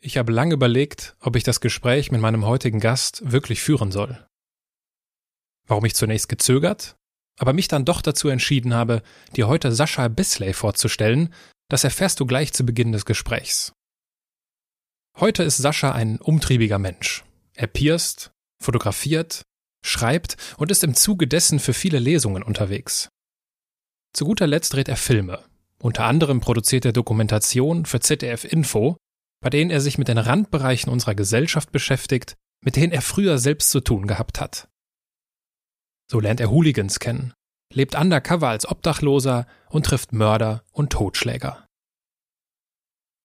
Ich habe lange überlegt, ob ich das Gespräch mit meinem heutigen Gast wirklich führen soll. Warum ich zunächst gezögert, aber mich dann doch dazu entschieden habe, dir heute Sascha Bisley vorzustellen, das erfährst du gleich zu Beginn des Gesprächs. Heute ist Sascha ein umtriebiger Mensch. Er pierst, fotografiert, schreibt und ist im Zuge dessen für viele Lesungen unterwegs. Zu guter Letzt dreht er Filme. Unter anderem produziert er Dokumentation für ZDF Info bei denen er sich mit den Randbereichen unserer Gesellschaft beschäftigt, mit denen er früher selbst zu tun gehabt hat. So lernt er Hooligans kennen, lebt undercover als Obdachloser und trifft Mörder und Totschläger.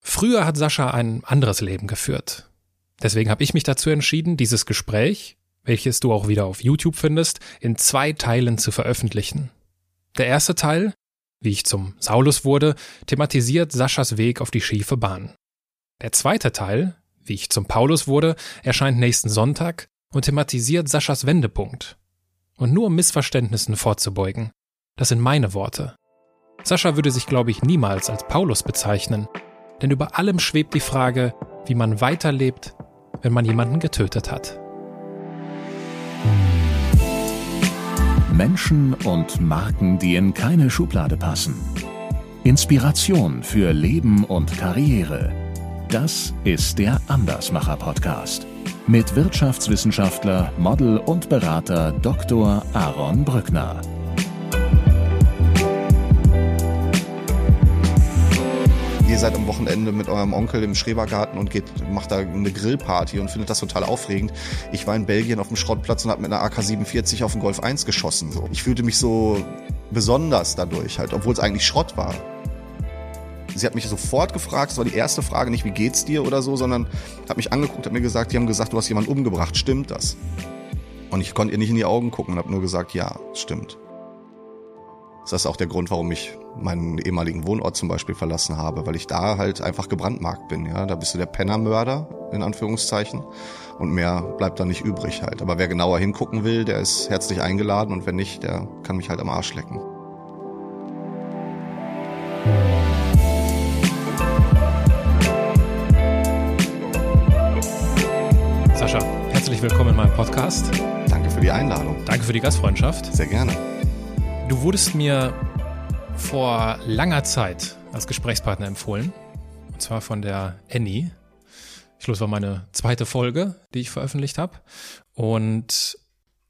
Früher hat Sascha ein anderes Leben geführt. Deswegen habe ich mich dazu entschieden, dieses Gespräch, welches du auch wieder auf YouTube findest, in zwei Teilen zu veröffentlichen. Der erste Teil, wie ich zum Saulus wurde, thematisiert Saschas Weg auf die schiefe Bahn. Der zweite Teil, wie ich zum Paulus wurde, erscheint nächsten Sonntag und thematisiert Saschas Wendepunkt. Und nur um Missverständnissen vorzubeugen, das sind meine Worte. Sascha würde sich, glaube ich, niemals als Paulus bezeichnen, denn über allem schwebt die Frage, wie man weiterlebt, wenn man jemanden getötet hat. Menschen und Marken, die in keine Schublade passen. Inspiration für Leben und Karriere das ist der Andersmacher Podcast mit Wirtschaftswissenschaftler, Model und Berater Dr. Aaron Brückner. Ihr seid am Wochenende mit eurem Onkel im Schrebergarten und geht, macht da eine Grillparty und findet das total aufregend. Ich war in Belgien auf dem Schrottplatz und habe mit einer AK-47 auf den Golf 1 geschossen. Ich fühlte mich so besonders dadurch, halt, obwohl es eigentlich Schrott war. Sie hat mich sofort gefragt, das war die erste Frage, nicht wie geht's dir oder so, sondern hat mich angeguckt, hat mir gesagt, die haben gesagt, du hast jemanden umgebracht, stimmt das? Und ich konnte ihr nicht in die Augen gucken und habe nur gesagt, ja, stimmt. Das ist auch der Grund, warum ich meinen ehemaligen Wohnort zum Beispiel verlassen habe, weil ich da halt einfach gebrandmarkt bin. Ja, da bist du der Pennermörder in Anführungszeichen und mehr bleibt da nicht übrig halt. Aber wer genauer hingucken will, der ist herzlich eingeladen und wer nicht, der kann mich halt am Arsch lecken. Willkommen in meinem Podcast. Danke für die Einladung. Danke für die Gastfreundschaft. Sehr gerne. Du wurdest mir vor langer Zeit als Gesprächspartner empfohlen. Und zwar von der Annie. Ich glaube, es war meine zweite Folge, die ich veröffentlicht habe. Und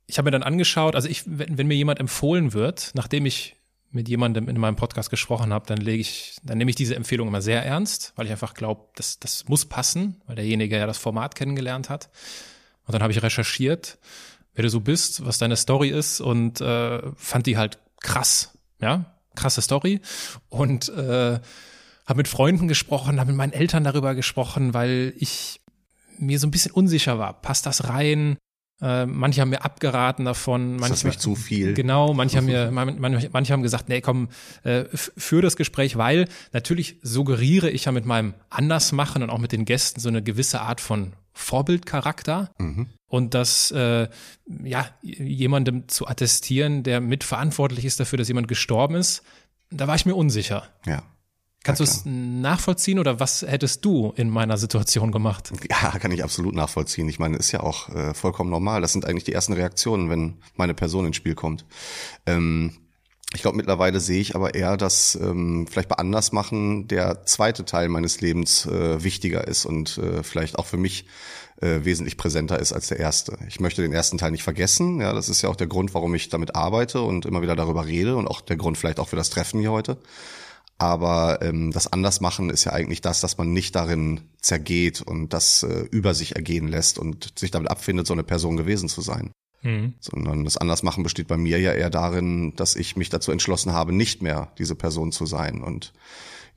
ich habe mir dann angeschaut, also ich, wenn, wenn mir jemand empfohlen wird, nachdem ich mit jemandem in meinem Podcast gesprochen habe, dann lege ich, dann nehme ich diese Empfehlung immer sehr ernst, weil ich einfach glaube, das, das muss passen, weil derjenige ja das Format kennengelernt hat. Und dann habe ich recherchiert, wer du so bist, was deine Story ist und äh, fand die halt krass, ja, krasse Story und äh, habe mit Freunden gesprochen, habe mit meinen Eltern darüber gesprochen, weil ich mir so ein bisschen unsicher war. Passt das rein? Äh, manche haben mir abgeraten davon. Manche, ist das nicht zu viel? Genau, manche haben mir, manche, manche haben gesagt, nee, komm, äh, für das Gespräch, weil natürlich suggeriere ich ja mit meinem Andersmachen und auch mit den Gästen so eine gewisse Art von Vorbildcharakter mhm. und das äh, ja jemandem zu attestieren, der mitverantwortlich ist dafür, dass jemand gestorben ist, da war ich mir unsicher. Ja. Kannst du es nachvollziehen oder was hättest du in meiner Situation gemacht? Ja, kann ich absolut nachvollziehen. Ich meine, ist ja auch äh, vollkommen normal. Das sind eigentlich die ersten Reaktionen, wenn meine Person ins Spiel kommt. Ähm, ich glaube, mittlerweile sehe ich aber eher, dass ähm, vielleicht bei Andersmachen der zweite Teil meines Lebens äh, wichtiger ist und äh, vielleicht auch für mich äh, wesentlich präsenter ist als der erste. Ich möchte den ersten Teil nicht vergessen. Ja, das ist ja auch der Grund, warum ich damit arbeite und immer wieder darüber rede und auch der Grund vielleicht auch für das Treffen hier heute. Aber ähm, das Andersmachen ist ja eigentlich das, dass man nicht darin zergeht und das äh, über sich ergehen lässt und sich damit abfindet, so eine Person gewesen zu sein. Mhm. Sondern das Andersmachen besteht bei mir ja eher darin, dass ich mich dazu entschlossen habe, nicht mehr diese Person zu sein. Und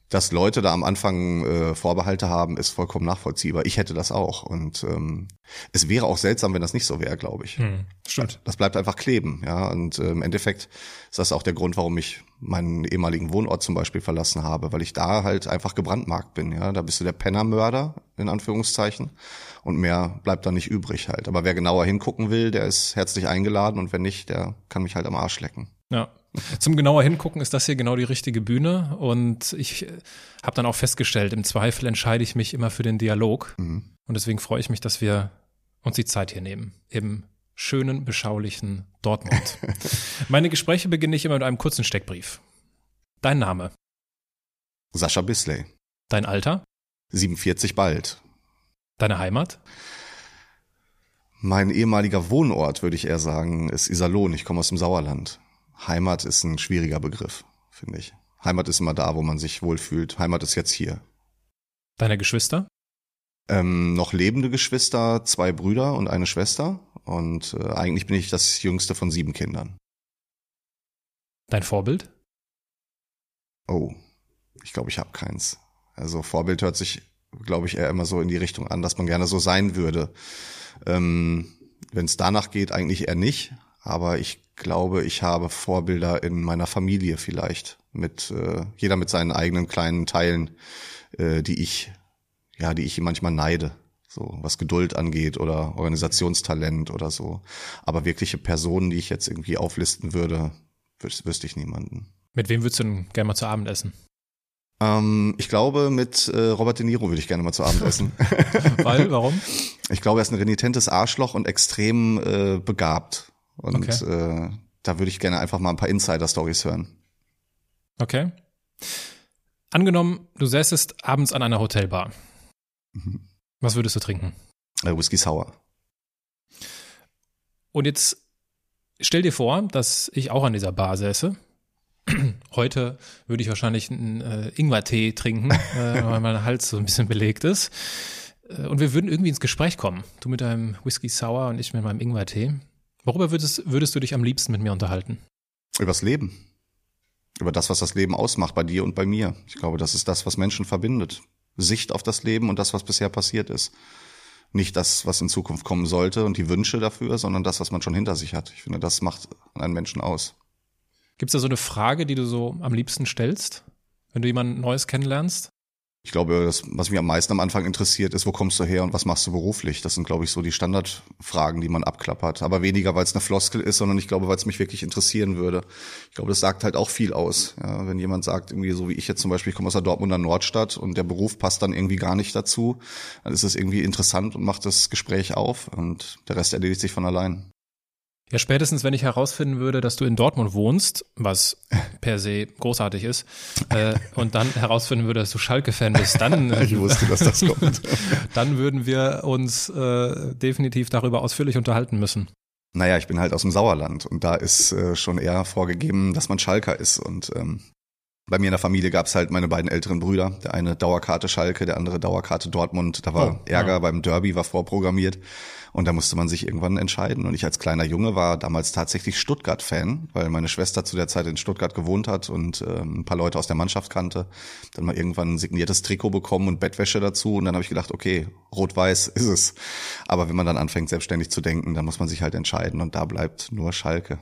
dass Leute da am Anfang äh, Vorbehalte haben, ist vollkommen nachvollziehbar. Ich hätte das auch. Und ähm, es wäre auch seltsam, wenn das nicht so wäre, glaube ich. Hm, stimmt. Das bleibt einfach kleben, ja. Und äh, im Endeffekt ist das auch der Grund, warum ich meinen ehemaligen Wohnort zum Beispiel verlassen habe, weil ich da halt einfach gebrandmarkt bin, ja. Da bist du der Pennermörder, in Anführungszeichen. Und mehr bleibt da nicht übrig halt. Aber wer genauer hingucken will, der ist herzlich eingeladen und wenn nicht, der kann mich halt am Arsch lecken. Ja. Zum genauer hingucken ist das hier genau die richtige Bühne und ich habe dann auch festgestellt, im Zweifel entscheide ich mich immer für den Dialog mhm. und deswegen freue ich mich, dass wir uns die Zeit hier nehmen im schönen, beschaulichen Dortmund. Meine Gespräche beginne ich immer mit einem kurzen Steckbrief. Dein Name? Sascha Bisley. Dein Alter? 47 bald. Deine Heimat? Mein ehemaliger Wohnort, würde ich eher sagen, ist Iserlohn. Ich komme aus dem Sauerland. Heimat ist ein schwieriger Begriff, finde ich. Heimat ist immer da, wo man sich wohlfühlt. Heimat ist jetzt hier. Deine Geschwister? Ähm, noch lebende Geschwister, zwei Brüder und eine Schwester. Und äh, eigentlich bin ich das jüngste von sieben Kindern. Dein Vorbild? Oh, ich glaube, ich habe keins. Also Vorbild hört sich, glaube ich, eher immer so in die Richtung an, dass man gerne so sein würde. Ähm, Wenn es danach geht, eigentlich eher nicht. Aber ich glaube, ich habe Vorbilder in meiner Familie vielleicht. Mit äh, jeder mit seinen eigenen kleinen Teilen, äh, die ich, ja, die ich manchmal neide. So, was Geduld angeht oder Organisationstalent oder so. Aber wirkliche Personen, die ich jetzt irgendwie auflisten würde, wüsste ich niemanden. Mit wem würdest du denn gerne mal zu Abend essen? Ähm, ich glaube, mit äh, Robert De Niro würde ich gerne mal zu Abend essen. Weil, warum? Ich glaube, er ist ein renitentes Arschloch und extrem äh, begabt. Und okay. äh, da würde ich gerne einfach mal ein paar Insider-Stories hören. Okay. Angenommen, du säßest abends an einer Hotelbar. Mhm. Was würdest du trinken? Äh, Whisky Sour. Und jetzt stell dir vor, dass ich auch an dieser Bar säße. Heute würde ich wahrscheinlich einen äh, Ingwertee trinken, äh, weil mein Hals so ein bisschen belegt ist. Äh, und wir würden irgendwie ins Gespräch kommen. Du mit deinem Whisky Sour und ich mit meinem Ingwertee. Worüber würdest, würdest du dich am liebsten mit mir unterhalten? Übers Leben. Über das, was das Leben ausmacht bei dir und bei mir. Ich glaube, das ist das, was Menschen verbindet. Sicht auf das Leben und das, was bisher passiert ist. Nicht das, was in Zukunft kommen sollte und die Wünsche dafür, sondern das, was man schon hinter sich hat. Ich finde, das macht einen Menschen aus. Gibt es da so eine Frage, die du so am liebsten stellst, wenn du jemanden Neues kennenlernst? Ich glaube, das, was mich am meisten am Anfang interessiert, ist, wo kommst du her und was machst du beruflich? Das sind, glaube ich, so die Standardfragen, die man abklappert. Aber weniger, weil es eine Floskel ist, sondern ich glaube, weil es mich wirklich interessieren würde. Ich glaube, das sagt halt auch viel aus. Ja, wenn jemand sagt, irgendwie so wie ich jetzt zum Beispiel, ich komme aus der Dortmunder Nordstadt und der Beruf passt dann irgendwie gar nicht dazu, dann ist es irgendwie interessant und macht das Gespräch auf und der Rest erledigt sich von allein. Ja, spätestens, wenn ich herausfinden würde, dass du in Dortmund wohnst, was per se großartig ist, äh, und dann herausfinden würde, dass du Schalke-Fan bist, dann, ich wusste, dass das kommt. dann würden wir uns äh, definitiv darüber ausführlich unterhalten müssen. Naja, ich bin halt aus dem Sauerland und da ist äh, schon eher vorgegeben, dass man Schalker ist. Und ähm, bei mir in der Familie gab es halt meine beiden älteren Brüder. Der eine Dauerkarte Schalke, der andere Dauerkarte Dortmund. Da war oh, Ärger ja. beim Derby, war vorprogrammiert. Und da musste man sich irgendwann entscheiden. Und ich als kleiner Junge war damals tatsächlich Stuttgart-Fan, weil meine Schwester zu der Zeit in Stuttgart gewohnt hat und ähm, ein paar Leute aus der Mannschaft kannte. Dann mal irgendwann ein signiertes Trikot bekommen und Bettwäsche dazu. Und dann habe ich gedacht, okay, rot-weiß ist es. Aber wenn man dann anfängt, selbstständig zu denken, dann muss man sich halt entscheiden. Und da bleibt nur Schalke.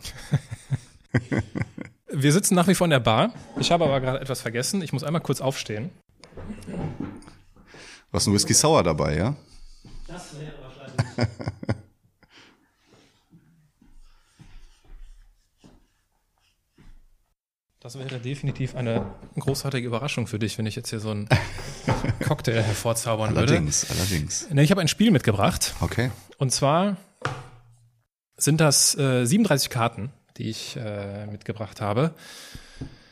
Wir sitzen nach wie vor in der Bar. Ich habe aber gerade etwas vergessen. Ich muss einmal kurz aufstehen. Du hast einen Whisky Sour dabei, ja? Das wäre Das wäre definitiv eine großartige Überraschung für dich, wenn ich jetzt hier so einen Cocktail hervorzaubern allerdings, würde. Allerdings, allerdings. Ich habe ein Spiel mitgebracht. Okay. Und zwar sind das äh, 37 Karten, die ich äh, mitgebracht habe.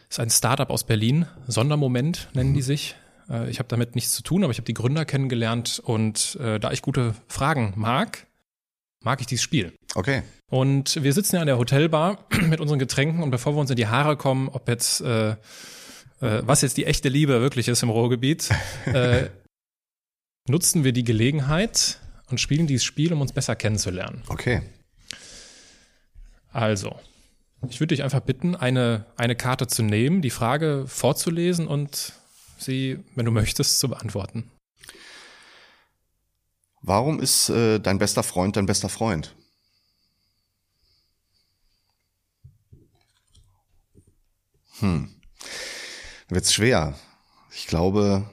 Das ist ein Startup aus Berlin, Sondermoment nennen mhm. die sich. Äh, ich habe damit nichts zu tun, aber ich habe die Gründer kennengelernt und äh, da ich gute Fragen mag, mag ich dieses Spiel. Okay. Und wir sitzen ja an der Hotelbar mit unseren Getränken und bevor wir uns in die Haare kommen, ob jetzt äh, äh, was jetzt die echte Liebe wirklich ist im Ruhrgebiet, äh, nutzen wir die Gelegenheit und spielen dieses Spiel, um uns besser kennenzulernen. Okay. Also, ich würde dich einfach bitten, eine, eine Karte zu nehmen, die Frage vorzulesen und sie, wenn du möchtest, zu beantworten. Warum ist äh, dein bester Freund dein bester Freund? Hm. Wird's schwer. Ich glaube,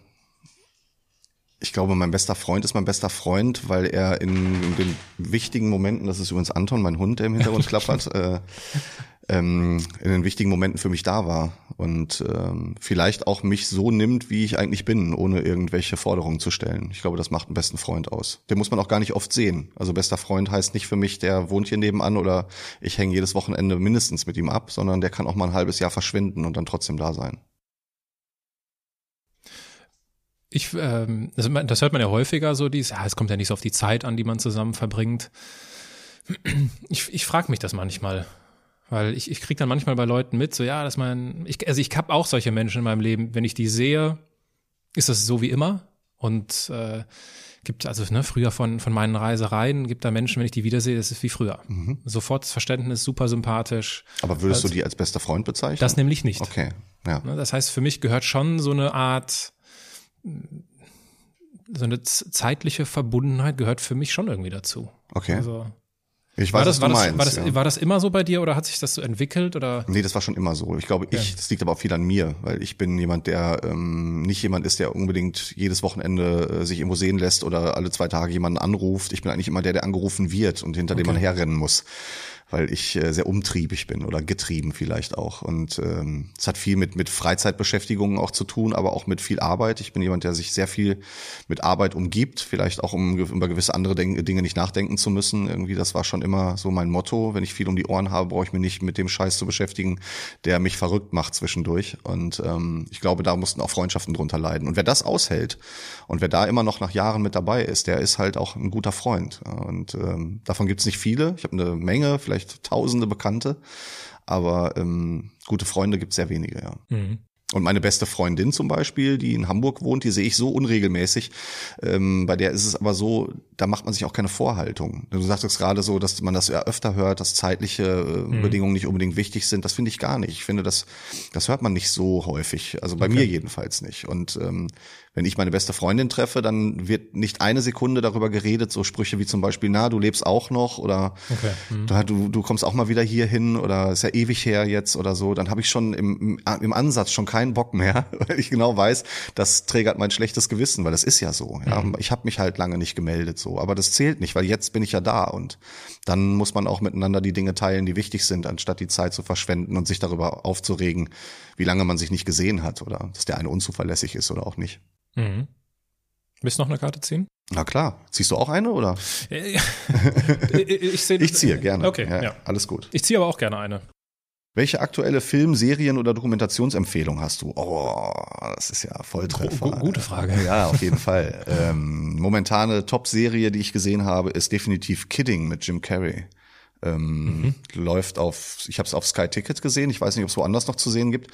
ich glaube, mein bester Freund ist mein bester Freund, weil er in, in den wichtigen Momenten, das ist übrigens Anton, mein Hund, der im Hintergrund klappert, äh, ähm, in den wichtigen Momenten für mich da war und ähm, vielleicht auch mich so nimmt, wie ich eigentlich bin, ohne irgendwelche Forderungen zu stellen. Ich glaube, das macht einen besten Freund aus. Den muss man auch gar nicht oft sehen. Also bester Freund heißt nicht für mich, der wohnt hier nebenan oder ich hänge jedes Wochenende mindestens mit ihm ab, sondern der kann auch mal ein halbes Jahr verschwinden und dann trotzdem da sein. Ich, ähm, das, das hört man ja häufiger so, dies, ja, es kommt ja nicht so auf die Zeit an, die man zusammen verbringt. Ich, ich frage mich das manchmal. Weil ich, ich kriege dann manchmal bei Leuten mit, so ja, dass man, ich, also ich habe auch solche Menschen in meinem Leben, wenn ich die sehe, ist das so wie immer. Und äh, gibt also ne, früher von, von meinen Reisereien, gibt da Menschen, wenn ich die wiedersehe, das ist wie früher. Mhm. Sofort das Verständnis, super sympathisch. Aber würdest also, du die als bester Freund bezeichnen? Das nämlich nicht. Okay. Ja. Ne, das heißt, für mich gehört schon so eine Art, so eine zeitliche Verbundenheit gehört für mich schon irgendwie dazu. Okay. Also, ich weiß, war das, was du war meinst. Das, war, das, ja. war das immer so bei dir oder hat sich das so entwickelt oder? Nee, das war schon immer so. Ich glaube, ich, das liegt aber auch viel an mir, weil ich bin jemand, der ähm, nicht jemand ist, der unbedingt jedes Wochenende äh, sich irgendwo sehen lässt oder alle zwei Tage jemanden anruft. Ich bin eigentlich immer der, der angerufen wird und hinter Okay. dem man herrennen muss weil ich äh, sehr umtriebig bin oder getrieben vielleicht auch. Und ähm, es hat viel mit, mit Freizeitbeschäftigungen auch zu tun, aber auch mit viel Arbeit. Ich bin jemand, der sich sehr viel mit Arbeit umgibt, vielleicht auch um über gewisse andere Denk Dinge nicht nachdenken zu müssen. Irgendwie, das war schon immer so mein Motto. Wenn ich viel um die Ohren habe, brauche ich mich nicht mit dem Scheiß zu beschäftigen, der mich verrückt macht zwischendurch. Und ähm, ich glaube, da mussten auch Freundschaften drunter leiden. Und wer das aushält und wer da immer noch nach Jahren mit dabei ist, der ist halt auch ein guter Freund. Und ähm, davon gibt es nicht viele. Ich habe eine Menge, vielleicht tausende Bekannte, aber ähm, gute Freunde gibt es sehr wenige, ja. Mhm. Und meine beste Freundin zum Beispiel, die in Hamburg wohnt, die sehe ich so unregelmäßig. Ähm, bei der ist es aber so, da macht man sich auch keine Vorhaltung. Du sagtest gerade so, dass man das ja öfter hört, dass zeitliche äh, Mhm. Bedingungen nicht unbedingt wichtig sind. Das finde ich gar nicht. Ich finde, das, das hört man nicht so häufig. Also bei mir jedenfalls nicht. Und ähm, wenn ich meine beste Freundin treffe, dann wird nicht eine Sekunde darüber geredet, so Sprüche wie zum Beispiel, na, du lebst auch noch oder Okay. Mhm. du, du, kommst auch mal wieder hier hin oder ist ja ewig her jetzt oder so, dann habe ich schon im, im, Ansatz schon keinen Bock mehr, weil ich genau weiß, das trägert mein schlechtes Gewissen, weil das ist ja so. Ja? Ich habe mich halt lange nicht gemeldet so, aber das zählt nicht, weil jetzt bin ich ja da und dann muss man auch miteinander die Dinge teilen, die wichtig sind, anstatt die Zeit zu verschwenden und sich darüber aufzuregen, wie lange man sich nicht gesehen hat oder dass der eine unzuverlässig ist oder auch nicht. Mhm. Willst du noch eine Karte ziehen? Na klar, ziehst du auch eine oder? Äh, ich, Ich ziehe gerne. Okay, ja. Alles gut. Ich ziehe aber auch gerne eine. Welche aktuelle Film-, Serien- oder Dokumentationsempfehlung hast du? Oh, das ist ja Volltreffer. Gu- gu- gute Frage. Ja, auf jeden Fall. Ähm, momentane Top-Serie, die ich gesehen habe, ist definitiv Kidding mit Jim Carrey. Ähm, Mhm. Läuft auf, ich habe es auf Sky Ticket gesehen, ich weiß nicht, ob es woanders noch zu sehen gibt,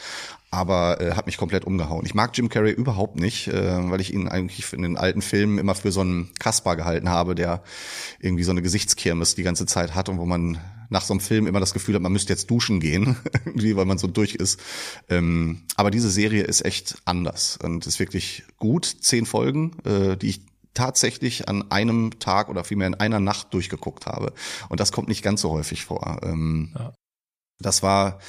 aber äh, hat mich komplett umgehauen. Ich mag Jim Carrey überhaupt nicht, äh, weil ich ihn eigentlich in den alten Filmen immer für so einen Kasper gehalten habe, der irgendwie so eine Gesichtskirmes die ganze Zeit hat und wo man nach so einem Film immer das Gefühl hat, man müsste jetzt duschen gehen, irgendwie, weil man so durch ist. Ähm, aber diese Serie ist echt anders und ist wirklich gut. Zehn Folgen, äh, die ich tatsächlich an einem Tag oder vielmehr in einer Nacht durchgeguckt habe. Und das kommt nicht ganz so häufig vor. Ähm, Ja. Das war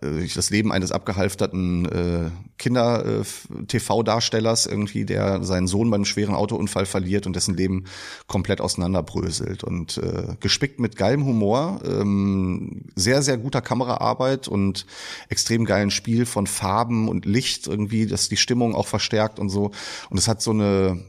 äh, das Leben eines abgehalfterten äh, Kinder-TV-Darstellers irgendwie, der seinen Sohn beim schweren Autounfall verliert und dessen Leben komplett auseinanderbröselt. Und äh, gespickt mit geilem Humor, ähm, sehr, sehr guter Kameraarbeit und extrem geilen Spiel von Farben und Licht irgendwie, das die Stimmung auch verstärkt und so. Und es hat so eine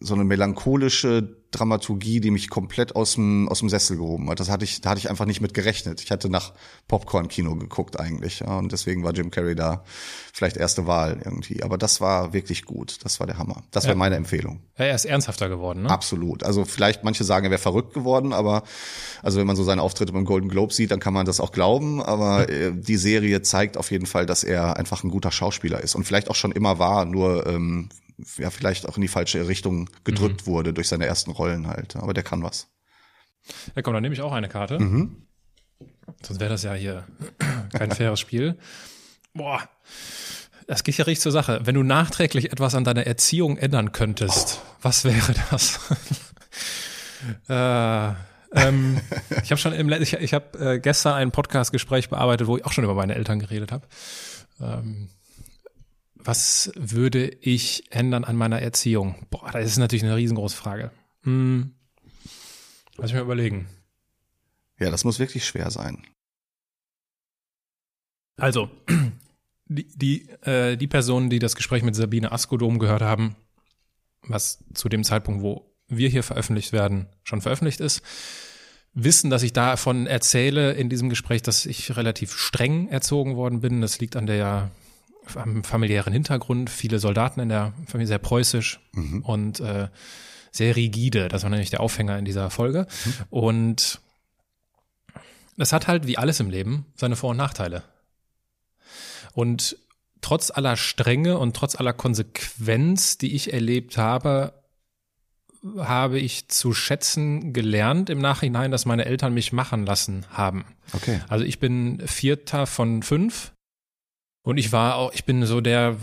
so eine melancholische Dramaturgie, die mich komplett aus dem, aus dem Sessel gehoben hat. Das hatte ich, da hatte ich einfach nicht mit gerechnet. Ich hatte nach Popcorn-Kino geguckt eigentlich, ja, und deswegen war Jim Carrey da vielleicht erste Wahl irgendwie. Aber das war wirklich gut. Das war der Hammer. Das wäre Ja. meine Empfehlung. Ja, er ist ernsthafter geworden, ne? Absolut. Also vielleicht manche sagen, er wäre verrückt geworden, aber also wenn man so seine Auftritte beim Golden Globe sieht, dann kann man das auch glauben. Aber äh, die Serie zeigt auf jeden Fall, dass er einfach ein guter Schauspieler ist und vielleicht auch schon immer war, nur ähm, ja vielleicht auch in die falsche Richtung gedrückt wurde durch seine ersten Rollen halt. Aber der kann was. Ja, komm, dann nehme ich auch eine Karte. Mhm. Sonst wäre das ja hier kein faires Spiel. Boah, das geht ja richtig zur Sache. Wenn du nachträglich etwas an deiner Erziehung ändern könntest, was wäre das? äh, ähm, ich habe schon im, ich, ich habe äh, gestern ein Podcast-Gespräch bearbeitet, wo ich auch schon über meine Eltern geredet habe. Ähm, was würde ich ändern an meiner Erziehung? Boah, das ist natürlich eine riesengroße Frage. Hm. Lass ich mir überlegen. Ja, das muss wirklich schwer sein. Also, die, die, äh, die Personen, die das Gespräch mit Sabine Askodom gehört haben, was zu dem Zeitpunkt, wo wir hier veröffentlicht werden, schon veröffentlicht ist, wissen, dass ich davon erzähle in diesem Gespräch, dass ich relativ streng erzogen worden bin. Das liegt an der familiären Hintergrund. Viele Soldaten in der Familie sehr preußisch mhm. und äh, sehr rigide. Das war nämlich der Aufhänger in dieser Folge. Mhm. Und das hat halt wie alles im Leben seine Vor- und Nachteile. Und trotz aller Strenge und trotz aller Konsequenz, die ich erlebt habe, habe ich zu schätzen gelernt im Nachhinein, dass meine Eltern mich machen lassen haben. Okay. Also ich bin Vierter von fünf und ich war auch, ich bin so der,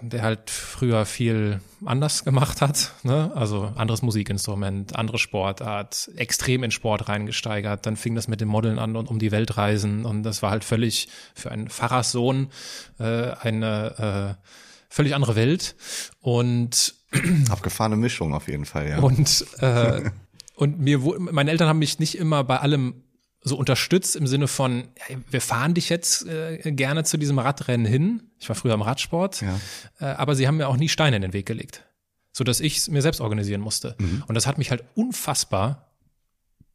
der halt früher viel anders gemacht hat, ne? Also anderes Musikinstrument, andere Sportart, extrem in Sport reingesteigert. Dann fing das mit dem Modeln an und um die Welt reisen und das war halt völlig für einen Pfarrerssohn äh, eine äh, völlig andere Welt und abgefahrene Mischung auf jeden Fall, ja. Und äh, und mir meine Eltern haben mich nicht immer bei allem so unterstützt im Sinne von, hey, wir fahren dich jetzt äh, gerne zu diesem Radrennen hin. Ich war früher im Radsport, ja. äh, aber sie haben mir auch nie Steine in den Weg gelegt, so dass ich es mir selbst organisieren musste. Mhm. Und das hat mich halt unfassbar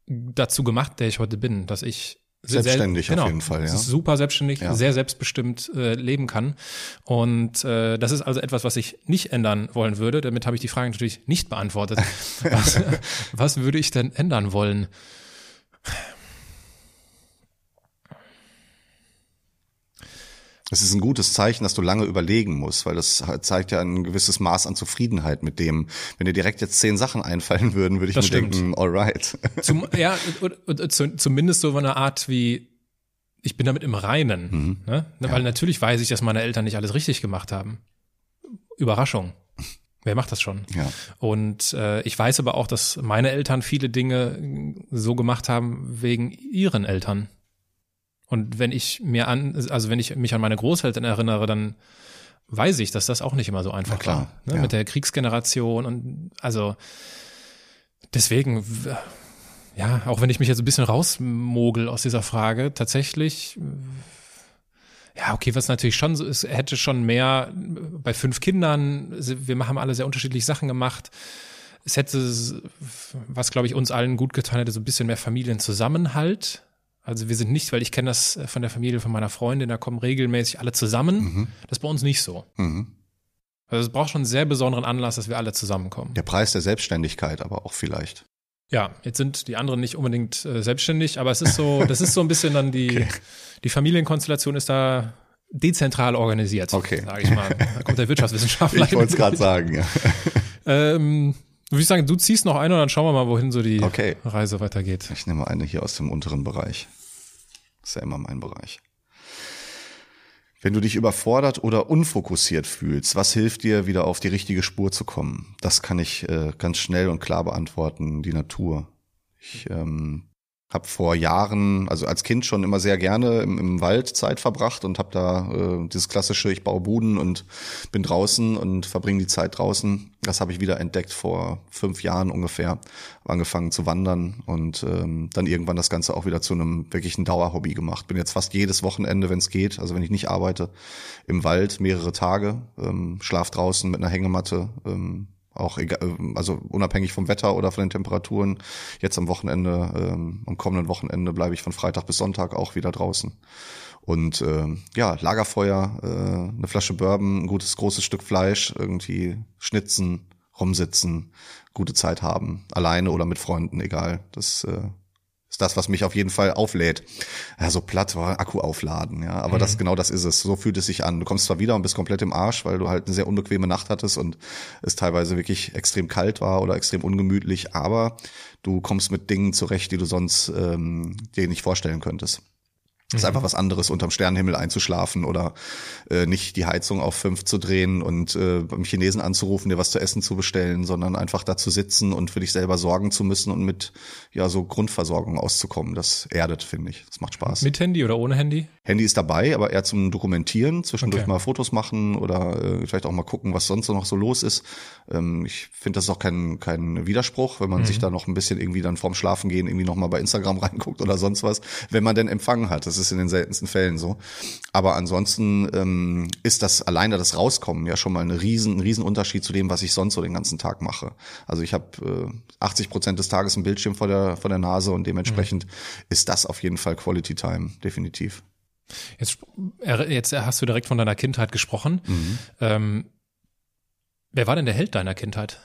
dazu gemacht, der ich heute bin, dass ich selbstständig sehr, genau, auf jeden Fall, ja. Super selbstständig, ja. sehr selbstbestimmt äh, leben kann. Und äh, das ist also etwas, was ich nicht ändern wollen würde. Damit habe ich die Frage natürlich nicht beantwortet. was, was würde ich denn ändern wollen? Es ist ein gutes Zeichen, dass du lange überlegen musst, weil das zeigt ja ein gewisses Maß an Zufriedenheit mit dem. Wenn dir direkt jetzt zehn Sachen einfallen würden, würde ich das mir stimmt. denken, alright. Zum, ja, zumindest so eine Art wie, ich bin damit im Reinen. Mhm. Ne? Ja. Weil natürlich weiß ich, dass meine Eltern nicht alles richtig gemacht haben. Überraschung. Wer macht das schon? Ja. Und äh, ich weiß aber auch, dass meine Eltern viele Dinge so gemacht haben wegen ihren Eltern. Und wenn ich mir an, also wenn ich mich an meine Großeltern erinnere, dann weiß ich, dass das auch nicht immer so einfach klar, war. Ne? Ja. Mit der Kriegsgeneration und also deswegen, ja, auch wenn ich mich jetzt ein bisschen rausmogel aus dieser Frage, tatsächlich, ja, okay, was natürlich schon so ist, hätte schon mehr bei fünf Kindern, wir haben alle sehr unterschiedliche Sachen gemacht. Es hätte, was glaube ich uns allen gut getan hätte, so ein bisschen mehr Familienzusammenhalt also wir sind nicht, weil ich kenne das von der Familie von meiner Freundin, da kommen regelmäßig alle zusammen. Mhm. Das ist bei uns nicht so. Mhm. Also es braucht schon einen sehr besonderen Anlass, dass wir alle zusammenkommen. Der Preis der Selbstständigkeit aber auch vielleicht. Ja, jetzt sind die anderen nicht unbedingt äh, selbstständig, aber es ist so, das ist so ein bisschen dann die, okay. die Familienkonstellation ist da dezentral organisiert, okay. sage ich mal. Da kommt der Wirtschaftswissenschaftler. ich wollte es gerade sagen, ja. ähm, würde ich sagen, du ziehst noch eine und dann schauen wir mal, wohin so die okay. Reise weitergeht. Ich nehme eine hier aus dem unteren Bereich. Das ist ja immer mein Bereich. Wenn du dich überfordert oder unfokussiert fühlst, was hilft dir, wieder auf die richtige Spur zu kommen? Das kann ich äh, ganz schnell und klar beantworten, die Natur. Ich ähm, habe vor Jahren, also als Kind schon immer sehr gerne im, im Wald Zeit verbracht und habe da äh, dieses klassische, ich baue Buden und bin draußen und verbringe die Zeit draußen. Das habe ich wieder entdeckt vor fünf Jahren ungefähr. Hab angefangen zu wandern und ähm, dann irgendwann das Ganze auch wieder zu einem wirklichen Dauerhobby gemacht. Bin jetzt fast jedes Wochenende, wenn es geht, also wenn ich nicht arbeite, im Wald mehrere Tage, ähm, schlaf draußen mit einer Hängematte. Ähm, auch egal, also unabhängig vom Wetter oder von den Temperaturen. Jetzt am Wochenende, ähm, am kommenden Wochenende bleibe ich von Freitag bis Sonntag auch wieder draußen. Und äh, ja, Lagerfeuer, äh, eine Flasche Bourbon, ein gutes großes Stück Fleisch, irgendwie schnitzen, rumsitzen, gute Zeit haben, alleine oder mit Freunden, egal. Das äh, ist das, was mich auf jeden Fall auflädt. Ja, so platt war Akku aufladen, ja. Aber mhm. das, genau das ist es. So fühlt es sich an. Du kommst zwar wieder und bist komplett im Arsch, weil du halt eine sehr unbequeme Nacht hattest und es teilweise wirklich extrem kalt war oder extrem ungemütlich, aber du kommst mit Dingen zurecht, die du sonst ähm, dir nicht vorstellen könntest. Es ist einfach was anderes, unterm Sternenhimmel einzuschlafen oder äh, nicht die Heizung auf fünf zu drehen und äh, beim Chinesen anzurufen, dir was zu essen zu bestellen, sondern einfach da zu sitzen und für dich selber sorgen zu müssen und mit ja so Grundversorgung auszukommen. Das erdet, finde ich. Das macht Spaß. Mit Handy oder ohne Handy? Handy ist dabei, aber eher zum Dokumentieren, zwischendurch okay. mal Fotos machen oder äh, vielleicht auch mal gucken, was sonst noch so los ist. Ähm, ich finde, das ist auch kein, kein Widerspruch, wenn man mhm. sich da noch ein bisschen irgendwie dann vorm Schlafen gehen irgendwie noch mal bei Instagram reinguckt oder sonst was, wenn man denn empfangen hat. Das ist in den seltensten Fällen so. Aber ansonsten ähm, ist das alleine das Rauskommen ja schon mal ein riesen, ein riesen Unterschied zu dem, was ich sonst so den ganzen Tag mache. Also ich habe äh, 80 Prozent des Tages einen Bildschirm vor der, vor der Nase und dementsprechend mhm. ist das auf jeden Fall Quality Time, definitiv. Jetzt, jetzt hast du direkt von deiner Kindheit gesprochen. Mhm. Ähm, wer war denn der Held deiner Kindheit?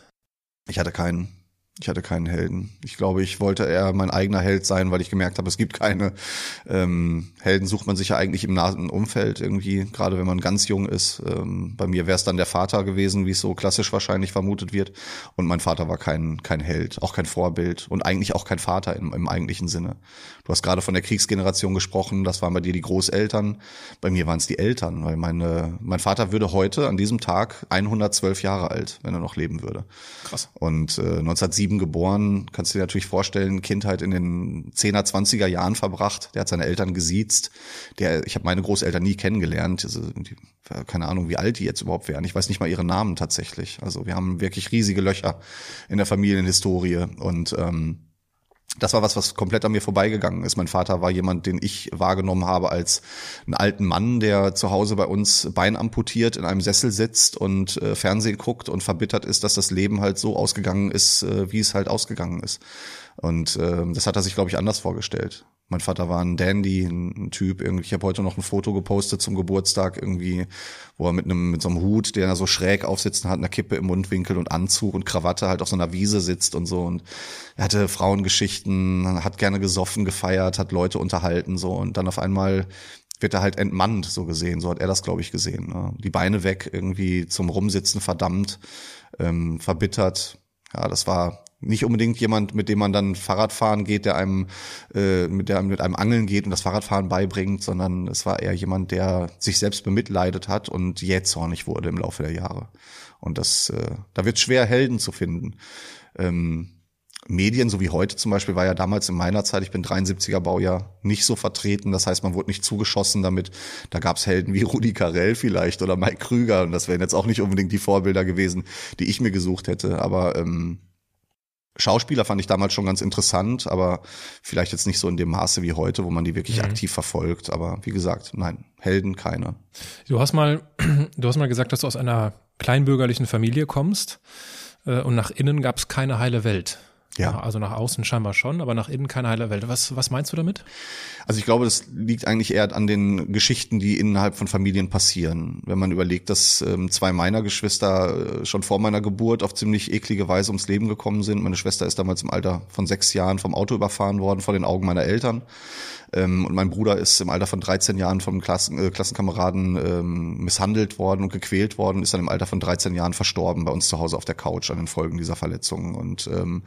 Ich hatte keinen. Ich hatte keinen Helden. Ich glaube, ich wollte eher mein eigener Held sein, weil ich gemerkt habe, es gibt keine. Ähm, Helden sucht man sich ja eigentlich im nahen Umfeld irgendwie, gerade wenn man ganz jung ist. Ähm, bei mir wäre es dann der Vater gewesen, wie es so klassisch wahrscheinlich vermutet wird. Und mein Vater war kein, kein Held, auch kein Vorbild und eigentlich auch kein Vater im, im eigentlichen Sinne. Du hast gerade von der Kriegsgeneration gesprochen, das waren bei dir die Großeltern. Bei mir waren es die Eltern, weil meine, mein Vater würde heute an diesem Tag 112 Jahre alt, wenn er noch leben würde. Krass. Und äh, 1907 2007 geboren, kannst du dir natürlich vorstellen, Kindheit in den 10er, 20er Jahren verbracht. Der hat seine Eltern gesiezt. Der, ich habe meine Großeltern nie kennengelernt. Also, die, keine Ahnung, wie alt die jetzt überhaupt wären. Ich weiß nicht mal ihre Namen tatsächlich. Also wir haben wirklich riesige Löcher in der Familienhistorie und ähm, das war was, was komplett an mir vorbeigegangen ist. Mein Vater war jemand, den ich wahrgenommen habe als einen alten Mann, der zu Hause bei uns Bein amputiert, in einem Sessel sitzt und äh, Fernsehen guckt und verbittert ist, dass das Leben halt so ausgegangen ist, äh, wie es halt ausgegangen ist. Und äh, das hat er sich, glaube ich, anders vorgestellt. Mein Vater war ein Dandy, ein Typ. Irgendwie, ich habe heute noch ein Foto gepostet zum Geburtstag, irgendwie, wo er mit einem mit so einem Hut, der er so schräg aufsitzen hat, einer Kippe im Mundwinkel und Anzug und Krawatte halt auf so einer Wiese sitzt und so. Und er hatte Frauengeschichten, hat gerne gesoffen, gefeiert, hat Leute unterhalten so. Und dann auf einmal wird er halt entmannt, so gesehen. So hat er das, glaube ich, gesehen. Ne? Die Beine weg, irgendwie zum Rumsitzen verdammt, ähm, verbittert. Ja, das war nicht unbedingt jemand, mit dem man dann Fahrradfahren geht, der einem äh, mit der mit einem Angeln geht und das Fahrradfahren beibringt, sondern es war eher jemand, der sich selbst bemitleidet hat und jähzornig wurde im Laufe der Jahre. Und das, äh, da wird schwer Helden zu finden. Ähm, Medien, so wie heute zum Beispiel, war ja damals in meiner Zeit, ich bin 73er Baujahr, nicht so vertreten. Das heißt, man wurde nicht zugeschossen damit. Da gab's Helden wie Rudi Carell vielleicht oder Mike Krüger. Und das wären jetzt auch nicht unbedingt die Vorbilder gewesen, die ich mir gesucht hätte. Aber ähm, Schauspieler fand ich damals schon ganz interessant, aber vielleicht jetzt nicht so in dem Maße wie heute, wo man die wirklich mhm. aktiv verfolgt. Aber wie gesagt, nein, Helden keine. Du hast mal, du hast mal gesagt, dass du aus einer kleinbürgerlichen Familie kommst äh, und nach innen gab es keine heile Welt. Ja. Also nach außen scheinbar schon, aber nach innen keine heile Welt. Was, was meinst du damit? Also ich glaube, das liegt eigentlich eher an den Geschichten, die innerhalb von Familien passieren. Wenn man überlegt, dass ähm, zwei meiner Geschwister äh, schon vor meiner Geburt auf ziemlich eklige Weise ums Leben gekommen sind. Meine Schwester ist damals im Alter von sechs Jahren vom Auto überfahren worden vor den Augen meiner Eltern. Ähm, und mein Bruder ist im Alter von 13 Jahren vom Klassen, äh, Klassenkameraden ähm, misshandelt worden und gequält worden, ist dann im Alter von 13 Jahren verstorben bei uns zu Hause auf der Couch an den Folgen dieser Verletzungen. Und ähm,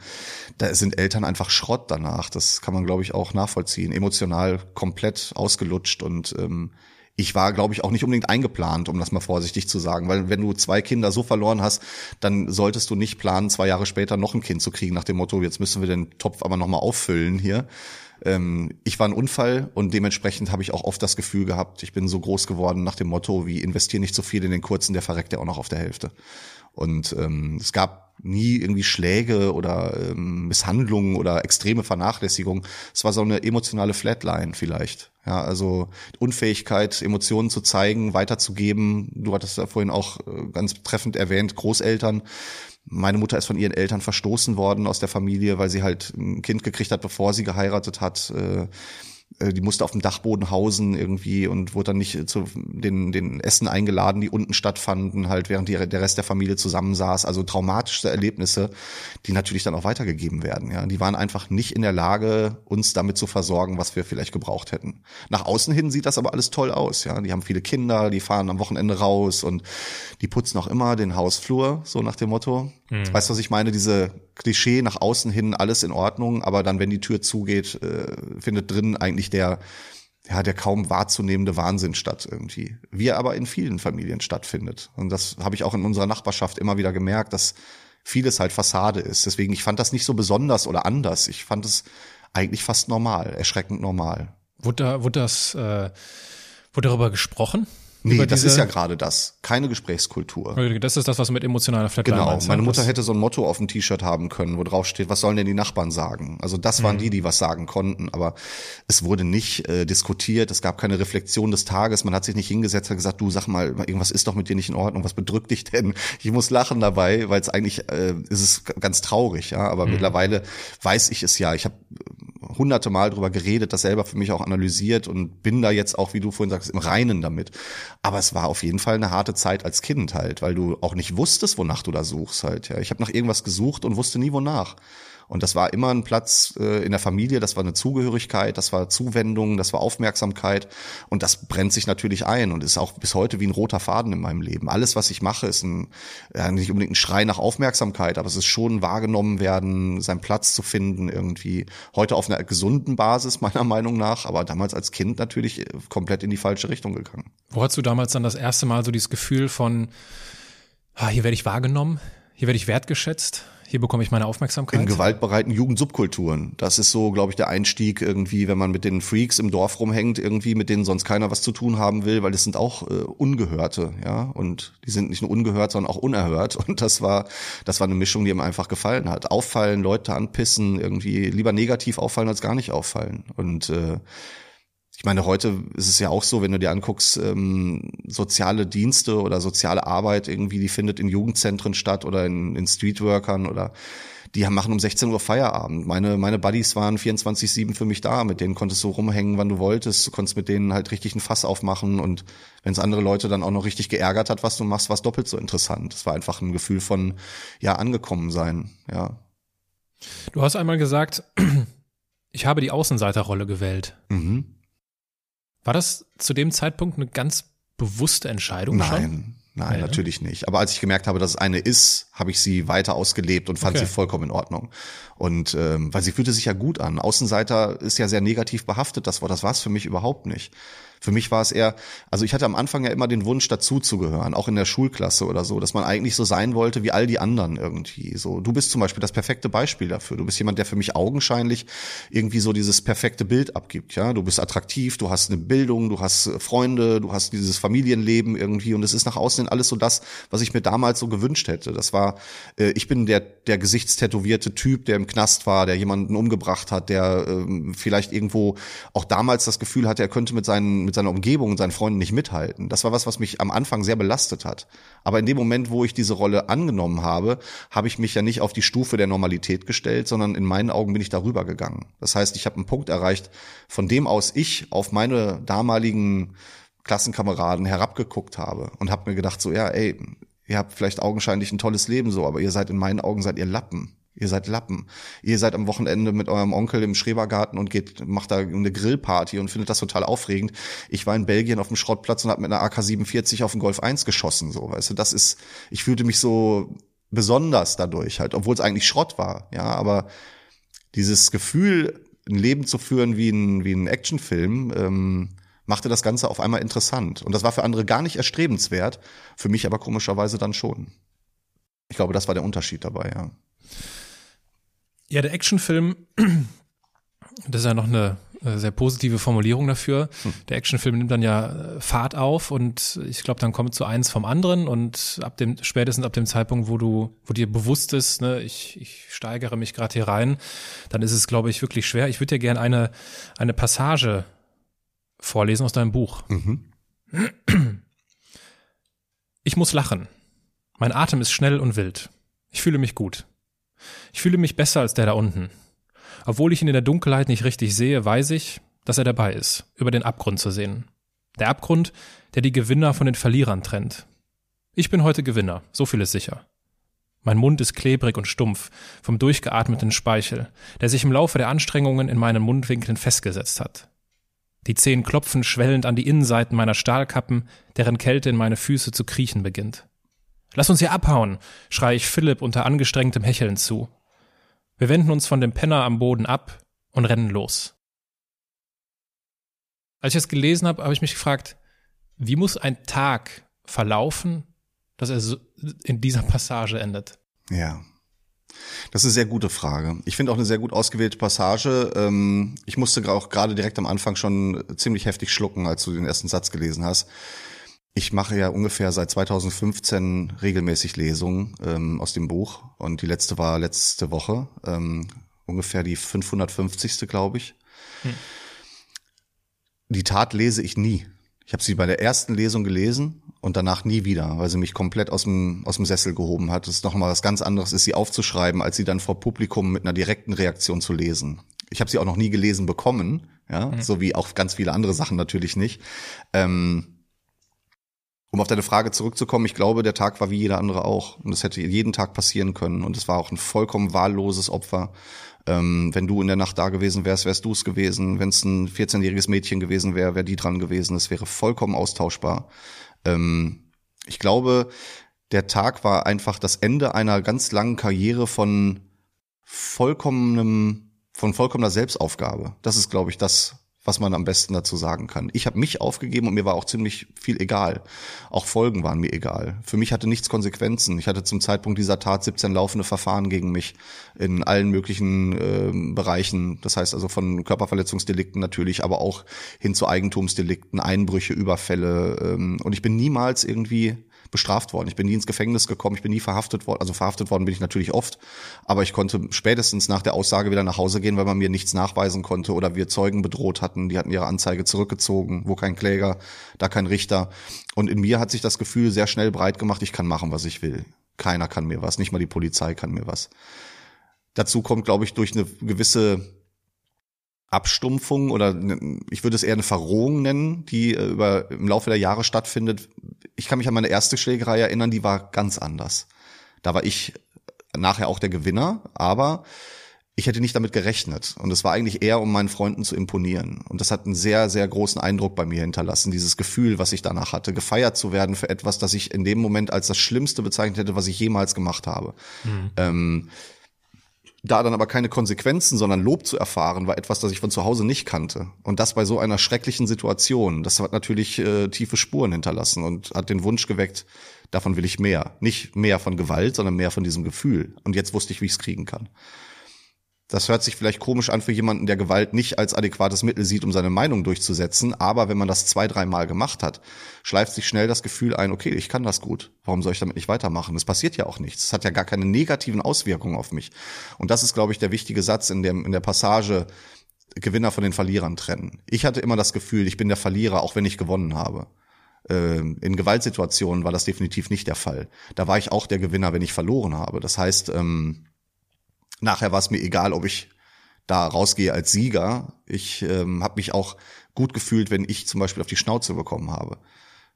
da sind Eltern einfach Schrott danach. Das kann man, glaube ich, auch nachvollziehen. Emotional komplett ausgelutscht und ähm, ich war, glaube ich, auch nicht unbedingt eingeplant, um das mal vorsichtig zu sagen, weil wenn du zwei Kinder so verloren hast, dann solltest du nicht planen, zwei Jahre später noch ein Kind zu kriegen, nach dem Motto, jetzt müssen wir den Topf aber nochmal auffüllen hier. Ähm, ich war ein Unfall und dementsprechend habe ich auch oft das Gefühl gehabt, ich bin so groß geworden nach dem Motto, wie investiere nicht so viel in den kurzen, der verreckt ja auch noch auf der Hälfte. Und ähm, es gab nie irgendwie Schläge oder ähm, Misshandlungen oder extreme Vernachlässigung. Es war so eine emotionale Flatline vielleicht. Ja, also Unfähigkeit, Emotionen zu zeigen, weiterzugeben. Du hattest ja vorhin auch äh, ganz treffend erwähnt, Großeltern. Meine Mutter ist von ihren Eltern verstoßen worden aus der Familie, weil sie halt ein Kind gekriegt hat, bevor sie geheiratet hat. Äh, die musste auf dem Dachboden hausen irgendwie und wurde dann nicht zu den, den Essen eingeladen, die unten stattfanden, halt während die, der Rest der Familie zusammensaß. Also traumatischste Erlebnisse, die natürlich dann auch weitergegeben werden. Ja, die waren einfach nicht in der Lage, uns damit zu versorgen, was wir vielleicht gebraucht hätten. Nach außen hin sieht das aber alles toll aus. Ja, die haben viele Kinder, die fahren am Wochenende raus und die putzen auch immer den Hausflur, so nach dem Motto. Mhm. Weißt du, was ich meine? Diese Klischee nach außen hin alles in Ordnung, aber dann, wenn die Tür zugeht, äh, findet drin eigentlich der, ja, der kaum wahrzunehmende Wahnsinn statt irgendwie. Wie er aber in vielen Familien stattfindet. Und das habe ich auch in unserer Nachbarschaft immer wieder gemerkt, dass vieles halt Fassade ist. Deswegen, ich fand das nicht so besonders oder anders. Ich fand es eigentlich fast normal, erschreckend normal. Wurde, da, wurde das, äh, wurde darüber gesprochen? Nee, das ist ja gerade das. Keine Gesprächskultur. Das ist das, was du mit emotionaler Flatline Genau. meinst, Meine ne? Mutter hätte so ein Motto auf dem T-Shirt haben können, wo drauf steht, was sollen denn die Nachbarn sagen? Also das waren Mhm. die, die was sagen konnten, aber es wurde nicht äh, diskutiert, es gab keine Reflexion des Tages, man hat sich nicht hingesetzt und gesagt, du sag mal, irgendwas ist doch mit dir nicht in Ordnung, was bedrückt dich denn? Ich muss lachen dabei, weil es eigentlich äh, ist es ganz traurig, ja, Mhm. aber mittlerweile weiß ich es ja. Ich habe hunderte Mal drüber geredet, das selber für mich auch analysiert und bin da jetzt auch, wie du vorhin sagst, im Reinen damit. Aber es war auf jeden Fall eine harte Zeit als Kind halt, weil du auch nicht wusstest, wonach du da suchst halt. Ja, ich habe nach irgendwas gesucht und wusste nie wonach. Und das war immer ein Platz äh, in der Familie, das war eine Zugehörigkeit, das war Zuwendung, das war Aufmerksamkeit und das brennt sich natürlich ein und ist auch bis heute wie ein roter Faden in meinem Leben. Alles, was ich mache, ist ein, ja, nicht unbedingt ein Schrei nach Aufmerksamkeit, aber es ist schon wahrgenommen werden, seinen Platz zu finden irgendwie. Heute auf einer gesunden Basis meiner Meinung nach, aber damals als Kind natürlich äh, komplett in die falsche Richtung gegangen. Wo hattest du damals dann das erste Mal so dieses Gefühl von, ah, hier werde ich wahrgenommen, hier werde ich wertgeschätzt, hier bekomme ich meine Aufmerksamkeit? In gewaltbereiten Jugendsubkulturen. Das ist so, glaube ich, der Einstieg irgendwie, wenn man mit den Freaks im Dorf rumhängt, irgendwie, mit denen sonst keiner was zu tun haben will, weil das sind auch äh, Ungehörte, ja. Und die sind nicht nur ungehört, sondern auch unerhört. Und das war, das war eine Mischung, die ihm einfach gefallen hat. Auffallen, Leute anpissen, irgendwie lieber negativ auffallen als gar nicht auffallen. Und äh, ich meine, heute ist es ja auch so, wenn du dir anguckst, ähm, soziale Dienste oder soziale Arbeit irgendwie, die findet in Jugendzentren statt oder in, in Streetworkern oder die machen um 16 Uhr Feierabend. Meine, meine Buddies waren 24-7 für mich da, mit denen konntest du rumhängen, wann du wolltest, du konntest mit denen halt richtig ein Fass aufmachen und wenn es andere Leute dann auch noch richtig geärgert hat, was du machst, war es doppelt so interessant. Es war einfach ein Gefühl von, ja, angekommen sein, ja. Du hast einmal gesagt, ich habe die Außenseiterrolle gewählt. Mhm. War das zu dem Zeitpunkt eine ganz bewusste Entscheidung schon? Nein, nein, Nee, ne? natürlich nicht. Aber als ich gemerkt habe, dass es eine ist, habe ich sie weiter ausgelebt und fand Okay. sie vollkommen in Ordnung. Und ähm, weil sie fühlte sich ja gut an. Außenseiter ist ja sehr negativ behaftet, das Wort. Das war es für mich überhaupt nicht. Für mich war es eher, also ich hatte am Anfang ja immer den Wunsch, dazuzugehören, auch in der Schulklasse oder so, dass man eigentlich so sein wollte wie all die anderen irgendwie. So, du bist zum Beispiel das perfekte Beispiel dafür. Du bist jemand, der für mich augenscheinlich irgendwie so dieses perfekte Bild abgibt. Ja, du bist attraktiv, du hast eine Bildung, du hast äh, Freunde, du hast dieses Familienleben irgendwie und es ist nach außen alles so das, was ich mir damals so gewünscht hätte. Das war, äh, ich bin der der gesichtstätowierte Typ, der im Knast war, der jemanden umgebracht hat, der ähm, vielleicht irgendwo auch damals das Gefühl hatte, er könnte mit seinen mit seiner Umgebung und seinen Freunden nicht mithalten. Das war was, was mich am Anfang sehr belastet hat. Aber in dem Moment, wo ich diese Rolle angenommen habe, habe ich mich ja nicht auf die Stufe der Normalität gestellt, sondern in meinen Augen bin ich darüber gegangen. Das heißt, ich habe einen Punkt erreicht, von dem aus ich auf meine damaligen Klassenkameraden herabgeguckt habe und habe mir gedacht so, ja, ey, ihr habt vielleicht augenscheinlich ein tolles Leben so, aber ihr seid in meinen Augen seid ihr Lappen. Ihr seid Lappen. Ihr seid am Wochenende mit eurem Onkel im Schrebergarten und geht, macht da eine Grillparty und findet das total aufregend. Ich war in Belgien auf dem Schrottplatz und habe mit einer AK-47 auf den Golf 1 geschossen, so, weißt du, das ist, ich fühlte mich so besonders dadurch halt, obwohl es eigentlich Schrott war, ja, aber dieses Gefühl, ein Leben zu führen wie ein, wie ein Actionfilm, ähm, machte das Ganze auf einmal interessant. Und das war für andere gar nicht erstrebenswert, für mich aber komischerweise dann schon. Ich glaube, das war der Unterschied dabei, ja. Ja, der Actionfilm, das ist ja noch eine äh, sehr positive Formulierung dafür. Der Actionfilm nimmt dann ja äh, Fahrt auf und ich glaube, dann kommt so eins vom anderen und ab dem, spätestens ab dem Zeitpunkt, wo du, wo dir bewusst ist, ne, ich, ich steigere mich gerade hier rein, dann ist es, glaube ich, wirklich schwer. Ich würde dir gerne eine, eine Passage vorlesen aus deinem Buch. Mhm. Ich muss lachen. Mein Atem ist schnell und wild. Ich fühle mich gut. Ich fühle mich besser als der da unten. Obwohl ich ihn in der Dunkelheit nicht richtig sehe, weiß ich, dass er dabei ist, über den Abgrund zu sehen. Der Abgrund, der die Gewinner von den Verlierern trennt. Ich bin heute Gewinner, so viel ist sicher. Mein Mund ist klebrig und stumpf vom durchgeatmeten Speichel, der sich im Laufe der Anstrengungen in meinen Mundwinkeln festgesetzt hat. Die Zehen klopfen schwellend an die Innenseiten meiner Stahlkappen, deren Kälte in meine Füße zu kriechen beginnt. Lass uns hier abhauen, schreie ich Philipp unter angestrengtem Hecheln zu. Wir wenden uns von dem Penner am Boden ab und rennen los. Als ich es gelesen habe, habe ich mich gefragt, wie muss ein Tag verlaufen, dass er in dieser Passage endet? Ja. Das ist eine sehr gute Frage. Ich finde auch eine sehr gut ausgewählte Passage. Ähm, Ich musste auch gerade direkt am Anfang schon ziemlich heftig schlucken, als du den ersten Satz gelesen hast. Ich mache ja ungefähr seit 2015 regelmäßig Lesungen ähm, aus dem Buch und die letzte war letzte Woche, ähm, ungefähr die 550. glaube ich. Hm. Die Tat lese ich nie. Ich habe sie bei der ersten Lesung gelesen und danach nie wieder, weil sie mich komplett aus dem, aus dem Sessel gehoben hat. Das ist nochmal was ganz anderes, ist sie aufzuschreiben, als sie dann vor Publikum mit einer direkten Reaktion zu lesen. Ich habe sie auch noch nie gelesen bekommen, ja, mhm. so wie auch ganz viele andere Sachen natürlich nicht. Ähm, um auf deine Frage zurückzukommen, ich glaube, der Tag war wie jeder andere auch. Und es hätte jeden Tag passieren können. Und es war auch ein vollkommen wahlloses Opfer. Ähm, wenn du in der Nacht da gewesen wärst, wärst du es gewesen. Wenn es ein 14-jähriges Mädchen gewesen wäre, wäre die dran gewesen. Es wäre vollkommen austauschbar. Ähm, ich glaube, der Tag war einfach das Ende einer ganz langen Karriere von vollkommenem, von vollkommener Selbstaufgabe. Das ist, glaube ich, das, was man am besten dazu sagen kann. Ich habe mich aufgegeben und mir war auch ziemlich viel egal. Auch Folgen waren mir egal. Für mich hatte nichts Konsequenzen. Ich hatte zum Zeitpunkt dieser Tat 17 laufende Verfahren gegen mich in allen möglichen äh, Bereichen. Das heißt also von Körperverletzungsdelikten natürlich, aber auch hin zu Eigentumsdelikten, Einbrüche, Überfälle. Ähm, und ich bin niemals irgendwie bestraft worden. Ich bin nie ins Gefängnis gekommen, ich bin nie verhaftet worden. Also verhaftet worden bin ich natürlich oft, aber ich konnte spätestens nach der Aussage wieder nach Hause gehen, weil man mir nichts nachweisen konnte oder wir Zeugen bedroht hatten. Die hatten ihre Anzeige zurückgezogen, wo kein Kläger, da kein Richter. Und in mir hat sich das Gefühl sehr schnell breit gemacht, ich kann machen, was ich will. Keiner kann mir was, nicht mal die Polizei kann mir was. Dazu kommt, glaube ich, durch eine gewisse Abstumpfung oder ich würde es eher eine Verrohung nennen, die äh, über im Laufe der Jahre stattfindet. Ich kann mich an meine erste Schlägerei erinnern, die war ganz anders. Da war ich nachher auch der Gewinner, aber ich hätte nicht damit gerechnet. Und es war eigentlich eher, um meinen Freunden zu imponieren. Und das hat einen sehr, sehr großen Eindruck bei mir hinterlassen. Dieses Gefühl, was ich danach hatte, gefeiert zu werden für etwas, das ich in dem Moment als das Schlimmste bezeichnet hätte, was ich jemals gemacht habe. Mhm. Ähm, da dann aber keine Konsequenzen, sondern Lob zu erfahren, war etwas, das ich von zu Hause nicht kannte. Und das bei so einer schrecklichen Situation. Das hat natürlich äh, tiefe Spuren hinterlassen und hat den Wunsch geweckt, davon will ich mehr. Nicht mehr von Gewalt, sondern mehr von diesem Gefühl. Und jetzt wusste ich, wie ich es kriegen kann. Das hört sich vielleicht komisch an für jemanden, der Gewalt nicht als adäquates Mittel sieht, um seine Meinung durchzusetzen. Aber wenn man das zwei, dreimal gemacht hat, schleift sich schnell das Gefühl ein, okay, ich kann das gut. Warum soll ich damit nicht weitermachen? Es passiert ja auch nichts. Es hat ja gar keine negativen Auswirkungen auf mich. Und das ist, glaube ich, der wichtige Satz in, dem, in der Passage, Gewinner von den Verlierern trennen. Ich hatte immer das Gefühl, ich bin der Verlierer, auch wenn ich gewonnen habe. Ähm, in Gewaltsituationen war das definitiv nicht der Fall. Da war ich auch der Gewinner, wenn ich verloren habe. Das heißt, ähm, Nachher war es mir egal, ob ich da rausgehe als Sieger. Ich ähm, habe mich auch gut gefühlt, wenn ich zum Beispiel auf die Schnauze bekommen habe.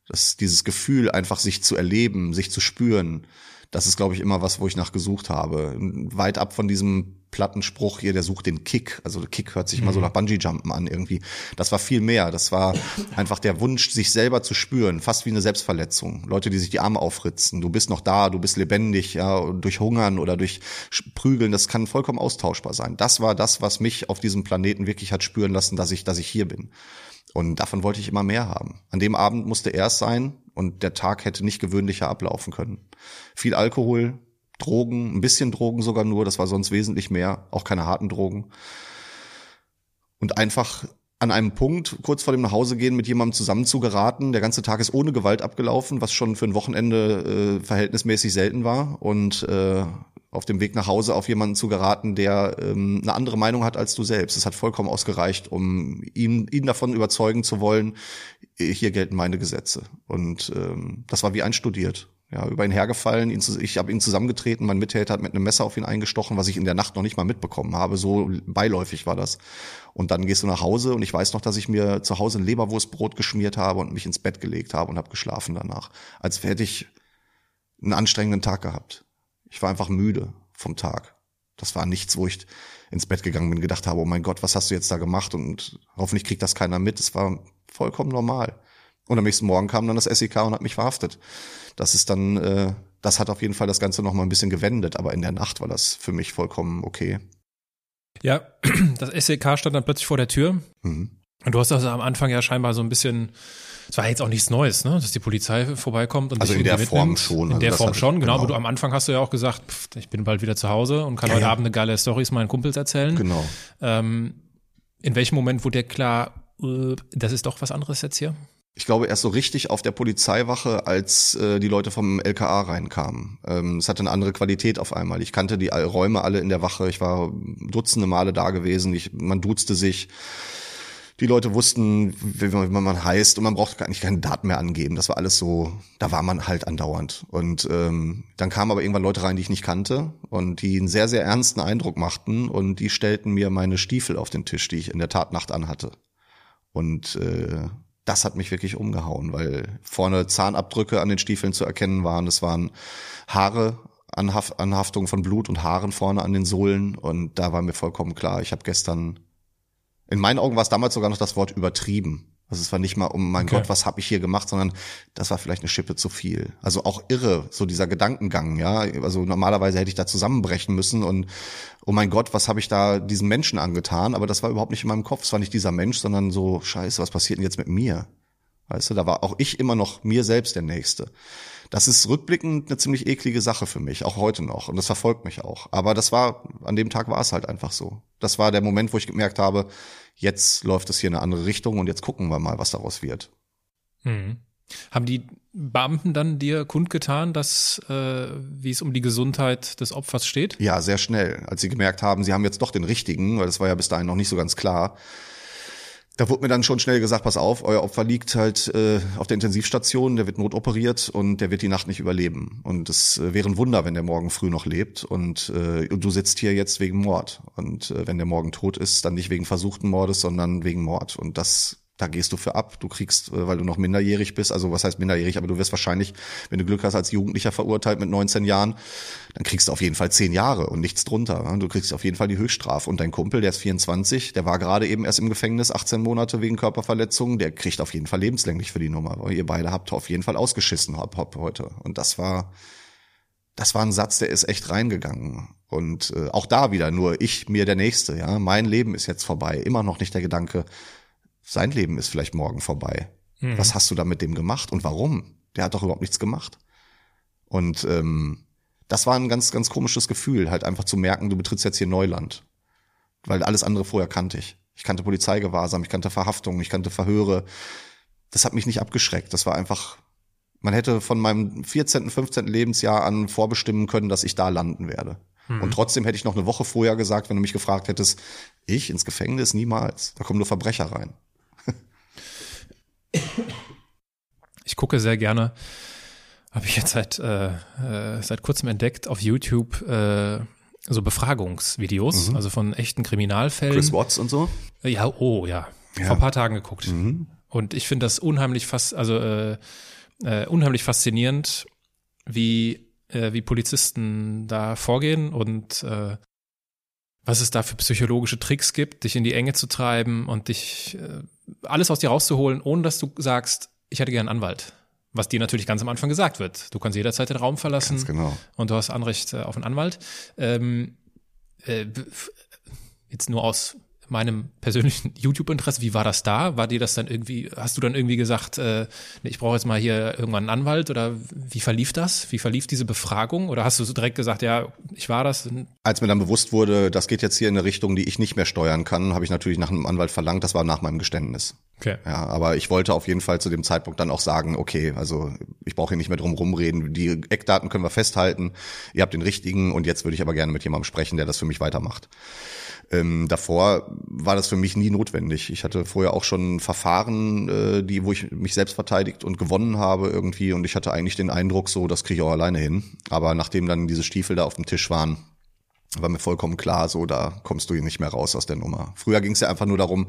Das, dieses Gefühl, einfach sich zu erleben, sich zu spüren, das ist, glaube ich, immer was, wo ich nach gesucht habe. Weit ab von diesem Plattenspruch hier, der sucht den Kick. Also der Kick hört sich mhm. immer so nach Bungee-Jumpen an irgendwie. Das war viel mehr. Das war einfach der Wunsch, sich selber zu spüren, fast wie eine Selbstverletzung. Leute, die sich die Arme aufritzen. Du bist noch da, du bist lebendig, ja, durch Hungern oder durch Prügeln, das kann vollkommen austauschbar sein. Das war das, was mich auf diesem Planeten wirklich hat spüren lassen, dass ich, dass ich hier bin. Und davon wollte ich immer mehr haben. An dem Abend musste er es sein und der Tag hätte nicht gewöhnlicher ablaufen können. Viel Alkohol, Drogen, ein bisschen Drogen sogar nur, das war sonst wesentlich mehr, auch keine harten Drogen. Und einfach an einem Punkt, kurz vor dem Nachhausegehen, mit jemandem zusammenzugeraten. Der ganze Tag ist ohne Gewalt abgelaufen, was schon für ein Wochenende äh, verhältnismäßig selten war. Und äh, auf dem Weg nach Hause auf jemanden zu geraten, der ähm, eine andere Meinung hat als du selbst. Es hat vollkommen ausgereicht, um ihn, ihn davon überzeugen zu wollen, hier gelten meine Gesetze. Und ähm, das war wie einstudiert. Ja, über ihn hergefallen, ihn zu, ich habe ihn zusammengetreten, mein Mittäter hat mit einem Messer auf ihn eingestochen, was ich in der Nacht noch nicht mal mitbekommen habe. So beiläufig war das. Und dann gehst du nach Hause und ich weiß noch, dass ich mir zu Hause ein Leberwurstbrot geschmiert habe und mich ins Bett gelegt habe und habe geschlafen danach. Als hätte ich einen anstrengenden Tag gehabt. Ich war einfach müde vom Tag. Das war nichts, wo ich ins Bett gegangen bin, gedacht habe, oh mein Gott, was hast du jetzt da gemacht? Und hoffentlich kriegt das keiner mit. Es war vollkommen normal. Und am nächsten Morgen kam dann das SEK und hat mich verhaftet. Das ist dann, äh, das hat auf jeden Fall das Ganze noch mal ein bisschen gewendet, aber in der Nacht war das für mich vollkommen okay. Ja, das SEK stand dann plötzlich vor der Tür. Mhm. Und du hast also am Anfang ja scheinbar so ein bisschen es war jetzt auch nichts Neues, ne? dass die Polizei vorbeikommt und also in der Form schon. In also der Form schon, genau. genau. Aber du am Anfang hast du ja auch gesagt, pff, ich bin bald wieder zu Hause und kann ja, heute ja. Abend eine geile Storys meinen Kumpels erzählen. Genau. Ähm, in welchem Moment wurde dir klar, das ist doch was anderes jetzt hier? ich glaube, erst so richtig auf der Polizeiwache, als äh, die Leute vom LKA reinkamen. Ähm, es hatte eine andere Qualität auf einmal. Ich kannte die Räume alle in der Wache. Ich war dutzende Male da gewesen. Ich, man duzte sich. Die Leute wussten, wie man, wie man heißt und man brauchte gar nicht keine Daten mehr angeben. Das war alles so, da war man halt andauernd. Und ähm, dann kamen aber irgendwann Leute rein, die ich nicht kannte und die einen sehr, sehr ernsten Eindruck machten und die stellten mir meine Stiefel auf den Tisch, die ich in der Tatnacht anhatte. Und äh, das hat mich wirklich umgehauen, weil vorne Zahnabdrücke an den Stiefeln zu erkennen waren. Es waren Haare, Anhaft, Anhaftung von Blut und Haaren vorne an den Sohlen. Und da war mir vollkommen klar, ich habe gestern, in meinen Augen war es damals sogar noch das Wort übertrieben. Also es war nicht mal um mein okay. Gott, was habe ich hier gemacht, sondern das war vielleicht eine Schippe zu viel. Also auch irre, so dieser Gedankengang, ja. Also normalerweise hätte ich da zusammenbrechen müssen und oh mein Gott, was habe ich da diesen Menschen angetan? Aber das war überhaupt nicht in meinem Kopf. Es war nicht dieser Mensch, sondern so, scheiße, was passiert denn jetzt mit mir? Weißt du, da war auch ich immer noch mir selbst der Nächste. Das ist rückblickend eine ziemlich eklige Sache für mich, auch heute noch. Und das verfolgt mich auch. Aber das war, an dem Tag war es halt einfach so. Das war der Moment, wo ich gemerkt habe, jetzt läuft es hier in eine andere Richtung und jetzt gucken wir mal, was daraus wird. Mhm. Haben die Beamten dann dir kundgetan, dass äh, wie es um die Gesundheit des Opfers steht? Ja, sehr schnell. Als sie gemerkt haben, sie haben jetzt doch den richtigen, weil das war ja bis dahin noch nicht so ganz klar. Da wurde mir dann schon schnell gesagt, pass auf, euer Opfer liegt halt äh, auf der Intensivstation, der wird notoperiert und der wird die Nacht nicht überleben. Und es äh, wäre ein Wunder, wenn der morgen früh noch lebt und, äh, und du sitzt hier jetzt wegen Mord. Und äh, wenn der morgen tot ist, dann nicht wegen versuchten Mordes, sondern wegen Mord. Und das da gehst du für ab. Du kriegst, äh, weil du noch minderjährig bist, also was heißt minderjährig, aber du wirst wahrscheinlich, wenn du Glück hast, als Jugendlicher verurteilt mit 19 Jahren, dann kriegst du auf jeden Fall 10 Jahre und nichts drunter. Du kriegst auf jeden Fall die Höchststrafe. Und dein Kumpel, der ist 24, der war gerade eben erst im Gefängnis, 18 Monate wegen Körperverletzung, der kriegt auf jeden Fall lebenslänglich für die Nummer. Ihr beide habt auf jeden Fall ausgeschissen hop, hop, heute. Und das war, das war ein Satz, der ist echt reingegangen. Und äh, auch da wieder nur ich, mir der Nächste, ja. Mein Leben ist jetzt vorbei. Immer noch nicht der Gedanke, sein Leben ist vielleicht morgen vorbei. Mhm. Was hast du da mit dem gemacht und warum? Der hat doch überhaupt nichts gemacht. Und ähm, das war ein ganz, ganz komisches Gefühl, halt einfach zu merken, du betrittst jetzt hier Neuland. Weil alles andere vorher kannte ich. Ich kannte Polizeigewahrsam, ich kannte Verhaftungen, ich kannte Verhöre. Das hat mich nicht abgeschreckt. Das war einfach, man hätte von meinem 14., 15. Lebensjahr an vorbestimmen können, dass ich da landen werde. Mhm. Und trotzdem hätte ich noch eine Woche vorher gesagt, wenn du mich gefragt hättest, ich ins Gefängnis niemals. Da kommen nur Verbrecher rein. Ich gucke sehr gerne, habe ich jetzt seit, äh, äh, seit kurzem entdeckt, auf YouTube äh, so Befragungsvideos, mhm. also von echten Kriminalfällen. Chris Watts und so? Ja, oh ja. ja. Vor ein paar Tagen geguckt. Mhm. Und ich finde das unheimlich fast, also äh, äh, unheimlich faszinierend, wie, äh, wie Polizisten da vorgehen und äh, was es da für psychologische Tricks gibt, dich in die Enge zu treiben und dich äh, alles aus dir rauszuholen, ohne dass du sagst, ich hätte gern einen Anwalt. Was dir natürlich ganz am Anfang gesagt wird. Du kannst jederzeit den Raum verlassen ganz genau. und du hast Anrecht äh, auf einen Anwalt. Ähm, äh, jetzt nur aus meinem persönlichen YouTube-Interesse. Wie war das da? War dir das dann irgendwie, hast du dann irgendwie gesagt, äh, ich brauche jetzt mal hier irgendwann einen Anwalt oder wie verlief das? Wie verlief diese Befragung? Oder hast du so direkt gesagt, ja, ich war das? Als mir dann bewusst wurde, das geht jetzt hier in eine Richtung, die ich nicht mehr steuern kann, habe ich natürlich nach einem Anwalt verlangt. Das war nach meinem Geständnis. Okay. Ja, aber ich wollte auf jeden Fall zu dem Zeitpunkt dann auch sagen, okay, also ich brauche hier nicht mehr drum rumreden. Die Eckdaten können wir festhalten. Ihr habt den richtigen und jetzt würde ich aber gerne mit jemandem sprechen, der das für mich weitermacht. Ähm, davor war das für mich nie notwendig. Ich hatte vorher auch schon Verfahren, äh, die, wo ich mich selbst verteidigt und gewonnen habe irgendwie und ich hatte eigentlich den Eindruck, so, das kriege ich auch alleine hin. Aber nachdem dann diese Stiefel da auf dem Tisch waren, war mir vollkommen klar, so, da kommst du hier nicht mehr raus aus der Nummer. Früher ging es ja einfach nur darum,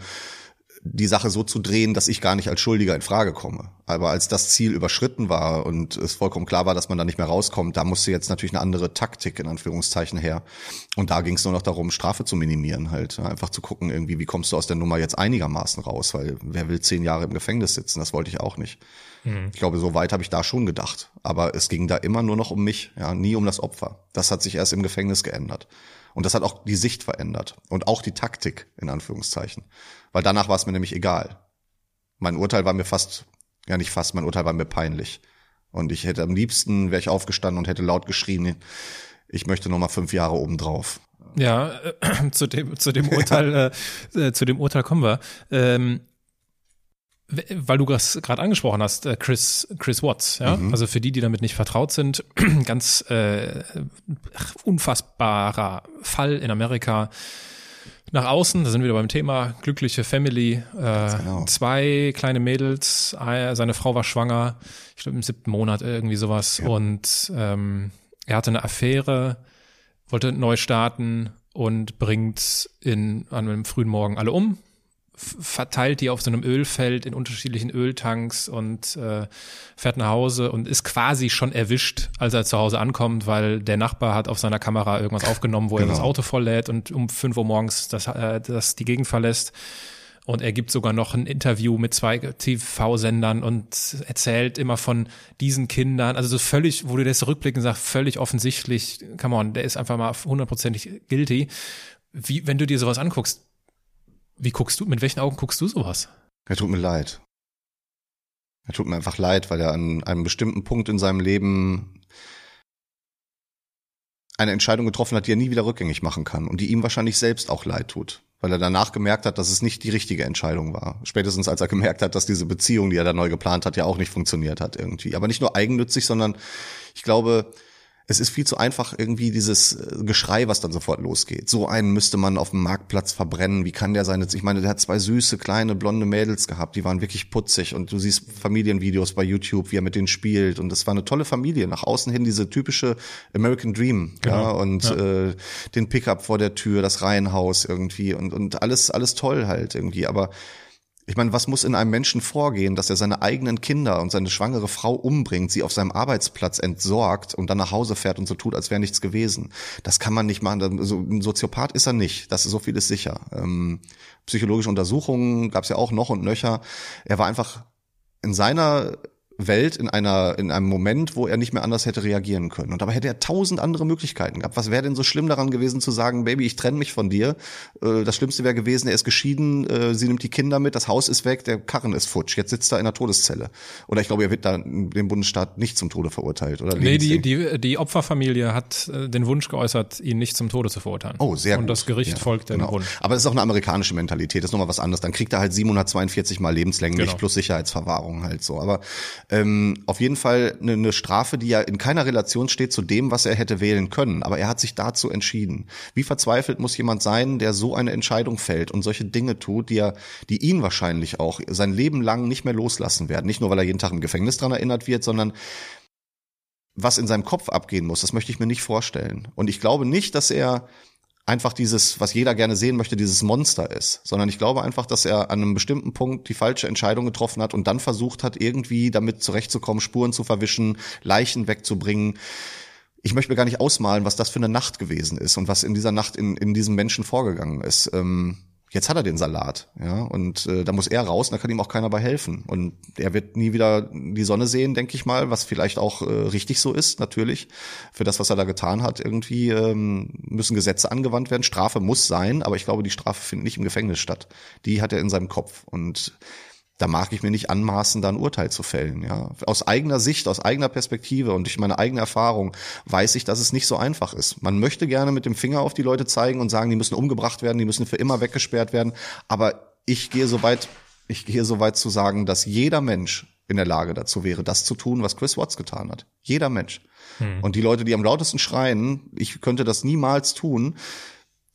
die Sache so zu drehen, dass ich gar nicht als Schuldiger in Frage komme. Aber als das Ziel überschritten war und es vollkommen klar war, dass man da nicht mehr rauskommt, da musste jetzt natürlich eine andere Taktik in Anführungszeichen her. Und da ging es nur noch darum, Strafe zu minimieren, halt einfach zu gucken, irgendwie, wie kommst du aus der Nummer jetzt einigermaßen raus, weil wer will zehn Jahre im Gefängnis sitzen? Das wollte ich auch nicht. Mhm. Ich glaube, so weit habe ich da schon gedacht. Aber es ging da immer nur noch um mich, ja, nie um das Opfer. Das hat sich erst im Gefängnis geändert. Und das hat auch die Sicht verändert und auch die Taktik in Anführungszeichen. Weil danach war es mir nämlich egal. Mein Urteil war mir fast, ja nicht fast, mein Urteil war mir peinlich. Und ich hätte am liebsten, wäre ich aufgestanden und hätte laut geschrien, ich möchte noch mal fünf Jahre obendrauf. Ja, äh, zu dem zu dem Urteil äh, äh, zu dem Urteil kommen wir. Ähm, weil du das gerade angesprochen hast, äh, Chris, Chris Watts, ja. Mhm. Also für die, die damit nicht vertraut sind, ganz äh, unfassbarer Fall in Amerika. Nach außen, da sind wir wieder beim Thema, glückliche Family, äh, genau. zwei kleine Mädels, seine Frau war schwanger, ich glaube im siebten Monat irgendwie sowas. Ja. und ähm, er hatte eine Affäre, wollte neu starten und bringt in, an einem frühen Morgen alle um, verteilt die auf so einem Ölfeld in unterschiedlichen Öltanks und äh, fährt nach Hause und ist quasi schon erwischt, als er zu Hause ankommt, weil der Nachbar hat auf seiner Kamera irgendwas aufgenommen, wo genau. er das Auto volllädt und um fünf Uhr morgens das, äh, das die Gegend verlässt. Und er gibt sogar noch ein Interview mit zwei TV-Sendern und erzählt immer von diesen Kindern. Also so völlig, wo du das rückblicken sagst, völlig offensichtlich, come on, der ist einfach mal hundertprozentig guilty. Wie, wenn du dir sowas anguckst, wie guckst du, mit welchen Augen guckst du sowas? Er tut mir leid. Er tut mir einfach leid, weil er an einem bestimmten Punkt in seinem Leben eine Entscheidung getroffen hat, die er nie wieder rückgängig machen kann und die ihm wahrscheinlich selbst auch leid tut, weil er danach gemerkt hat, dass es nicht die richtige Entscheidung war. Spätestens als er gemerkt hat, dass diese Beziehung, die er da neu geplant hat, ja auch nicht funktioniert hat irgendwie. Aber nicht nur eigennützig, sondern ich glaube, es ist viel zu einfach irgendwie dieses äh, Geschrei, was dann sofort losgeht. So einen müsste man auf dem Marktplatz verbrennen. Wie kann der sein? Ich meine, der hat zwei süße, kleine, blonde Mädels gehabt, die waren wirklich putzig und du siehst Familienvideos bei YouTube, wie er mit denen spielt und das war eine tolle Familie. Nach außen hin diese typische American Dream, genau. ja, und ja. Äh, den Pickup vor der Tür, das Reihenhaus irgendwie und, und alles, alles toll halt irgendwie, aber ich meine, was muss in einem Menschen vorgehen, dass er seine eigenen Kinder und seine schwangere Frau umbringt, sie auf seinem Arbeitsplatz entsorgt und dann nach Hause fährt und so tut, als wäre nichts gewesen? Das kann man nicht machen. Also ein Soziopath ist er nicht. Das ist so vieles sicher. Ähm, psychologische Untersuchungen gab es ja auch noch und nöcher. Er war einfach in seiner Welt in einer in einem Moment, wo er nicht mehr anders hätte reagieren können. Und dabei hätte er tausend andere Möglichkeiten gehabt. Was wäre denn so schlimm daran gewesen zu sagen, Baby, ich trenne mich von dir? Äh, das Schlimmste wäre gewesen, er ist geschieden, äh, sie nimmt die Kinder mit, das Haus ist weg, der Karren ist futsch. Jetzt sitzt er in der Todeszelle. Oder ich glaube, er wird da dem Bundesstaat nicht zum Tode verurteilt, oder? Nee, die, die, die Opferfamilie hat äh, den Wunsch geäußert, ihn nicht zum Tode zu verurteilen. Oh, sehr Und gut. das Gericht ja, folgt dem genau. Wunsch. Aber das ist auch eine amerikanische Mentalität, das ist nochmal was anderes. Dann kriegt er halt 742 mal lebenslänglich genau. plus Sicherheitsverwahrung halt so. Aber ähm, auf jeden Fall eine, eine Strafe, die ja in keiner Relation steht zu dem, was er hätte wählen können. Aber er hat sich dazu entschieden. Wie verzweifelt muss jemand sein, der so eine Entscheidung fällt und solche Dinge tut, die er, die ihn wahrscheinlich auch sein Leben lang nicht mehr loslassen werden. Nicht nur, weil er jeden Tag im Gefängnis dran erinnert wird, sondern was in seinem Kopf abgehen muss, das möchte ich mir nicht vorstellen. Und ich glaube nicht, dass er einfach dieses, was jeder gerne sehen möchte, dieses Monster ist, sondern ich glaube einfach, dass er an einem bestimmten Punkt die falsche Entscheidung getroffen hat und dann versucht hat, irgendwie damit zurechtzukommen, Spuren zu verwischen, Leichen wegzubringen. Ich möchte mir gar nicht ausmalen, was das für eine Nacht gewesen ist und was in dieser Nacht in, in diesem Menschen vorgegangen ist. Ähm, jetzt hat er den Salat, ja, und äh, da muss er raus, und da kann ihm auch keiner bei helfen. Und er wird nie wieder die Sonne sehen, denke ich mal, was vielleicht auch äh, richtig so ist, natürlich. Für das, was er da getan hat, irgendwie ähm, müssen Gesetze angewandt werden. Strafe muss sein, aber ich glaube, die Strafe findet nicht im Gefängnis statt. Die hat er in seinem Kopf. Und da mag ich mir nicht anmaßen, da ein Urteil zu fällen. Ja. Aus eigener Sicht, aus eigener Perspektive und durch meine eigene Erfahrung weiß ich, dass es nicht so einfach ist. Man möchte gerne mit dem Finger auf die Leute zeigen und sagen, die müssen umgebracht werden, die müssen für immer weggesperrt werden. Aber ich gehe so weit, ich gehe so weit zu sagen, dass jeder Mensch in der Lage dazu wäre, das zu tun, was Chris Watts getan hat. Jeder Mensch. Hm. Und die Leute, die am lautesten schreien, ich könnte das niemals tun,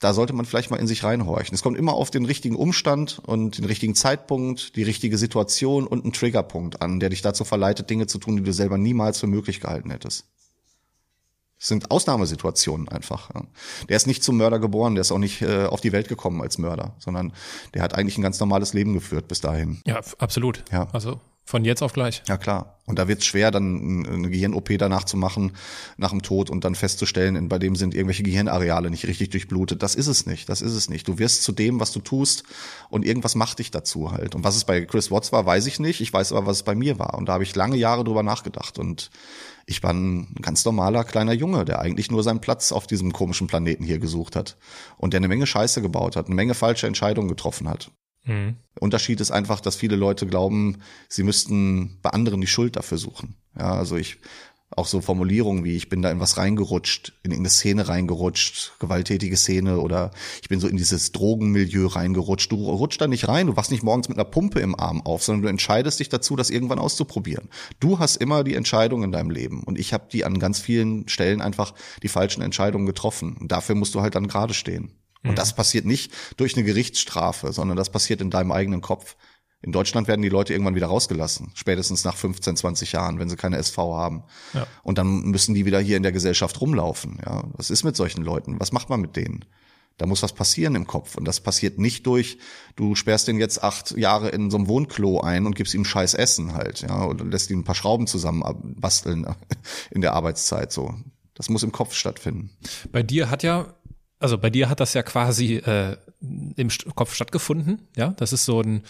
da sollte man vielleicht mal in sich reinhorchen. Es kommt immer auf den richtigen Umstand und den richtigen Zeitpunkt, die richtige Situation und einen Triggerpunkt an, der dich dazu verleitet, Dinge zu tun, die du selber niemals für möglich gehalten hättest. Es sind Ausnahmesituationen einfach. Der ist nicht zum Mörder geboren, der ist auch nicht äh, auf die Welt gekommen als Mörder, sondern der hat eigentlich ein ganz normales Leben geführt bis dahin. Ja, absolut. Ja. Also von jetzt auf gleich. Ja, klar. Und da wird es schwer, dann eine Gehirn-OP danach zu machen, nach dem Tod und dann festzustellen, bei dem sind irgendwelche Gehirnareale nicht richtig durchblutet. Das ist es nicht. Das ist es nicht. Du wirst zu dem, was du tust und irgendwas macht dich dazu halt. Und was es bei Chris Watts war, weiß ich nicht. Ich weiß aber, was es bei mir war. Und da habe ich lange Jahre drüber nachgedacht. Und ich war ein ganz normaler kleiner Junge, der eigentlich nur seinen Platz auf diesem komischen Planeten hier gesucht hat. Und der eine Menge Scheiße gebaut hat, eine Menge falsche Entscheidungen getroffen hat. Mhm. Unterschied ist einfach, dass viele Leute glauben, sie müssten bei anderen die Schuld dafür suchen. Ja, also ich Auch so Formulierungen wie, ich bin da in was reingerutscht, in irgendeine Szene reingerutscht, gewalttätige Szene oder ich bin so in dieses Drogenmilieu reingerutscht. Du rutschst da nicht rein, du wachst nicht morgens mit einer Pumpe im Arm auf, sondern du entscheidest dich dazu, das irgendwann auszuprobieren. Du hast immer die Entscheidung in deinem Leben und ich habe die an ganz vielen Stellen einfach die falschen Entscheidungen getroffen. Und dafür musst du halt dann gerade stehen. Und mhm. das passiert nicht durch eine Gerichtsstrafe, sondern das passiert in deinem eigenen Kopf. In Deutschland werden die Leute irgendwann wieder rausgelassen, spätestens nach 15, 20 Jahren, wenn sie keine SV haben. Ja. Und dann müssen die wieder hier in der Gesellschaft rumlaufen. Ja, was ist mit solchen Leuten? Was macht man mit denen? Da muss was passieren im Kopf. Und das passiert nicht durch, du sperrst den jetzt acht Jahre in so einem Wohnklo ein und gibst ihm scheiß Essen halt, ja, oder lässt ihn ein paar Schrauben zusammen basteln in der Arbeitszeit, so. Das muss im Kopf stattfinden. Bei dir hat ja, also bei dir hat das ja quasi äh, im Kopf stattgefunden, ja. Das ist so ein,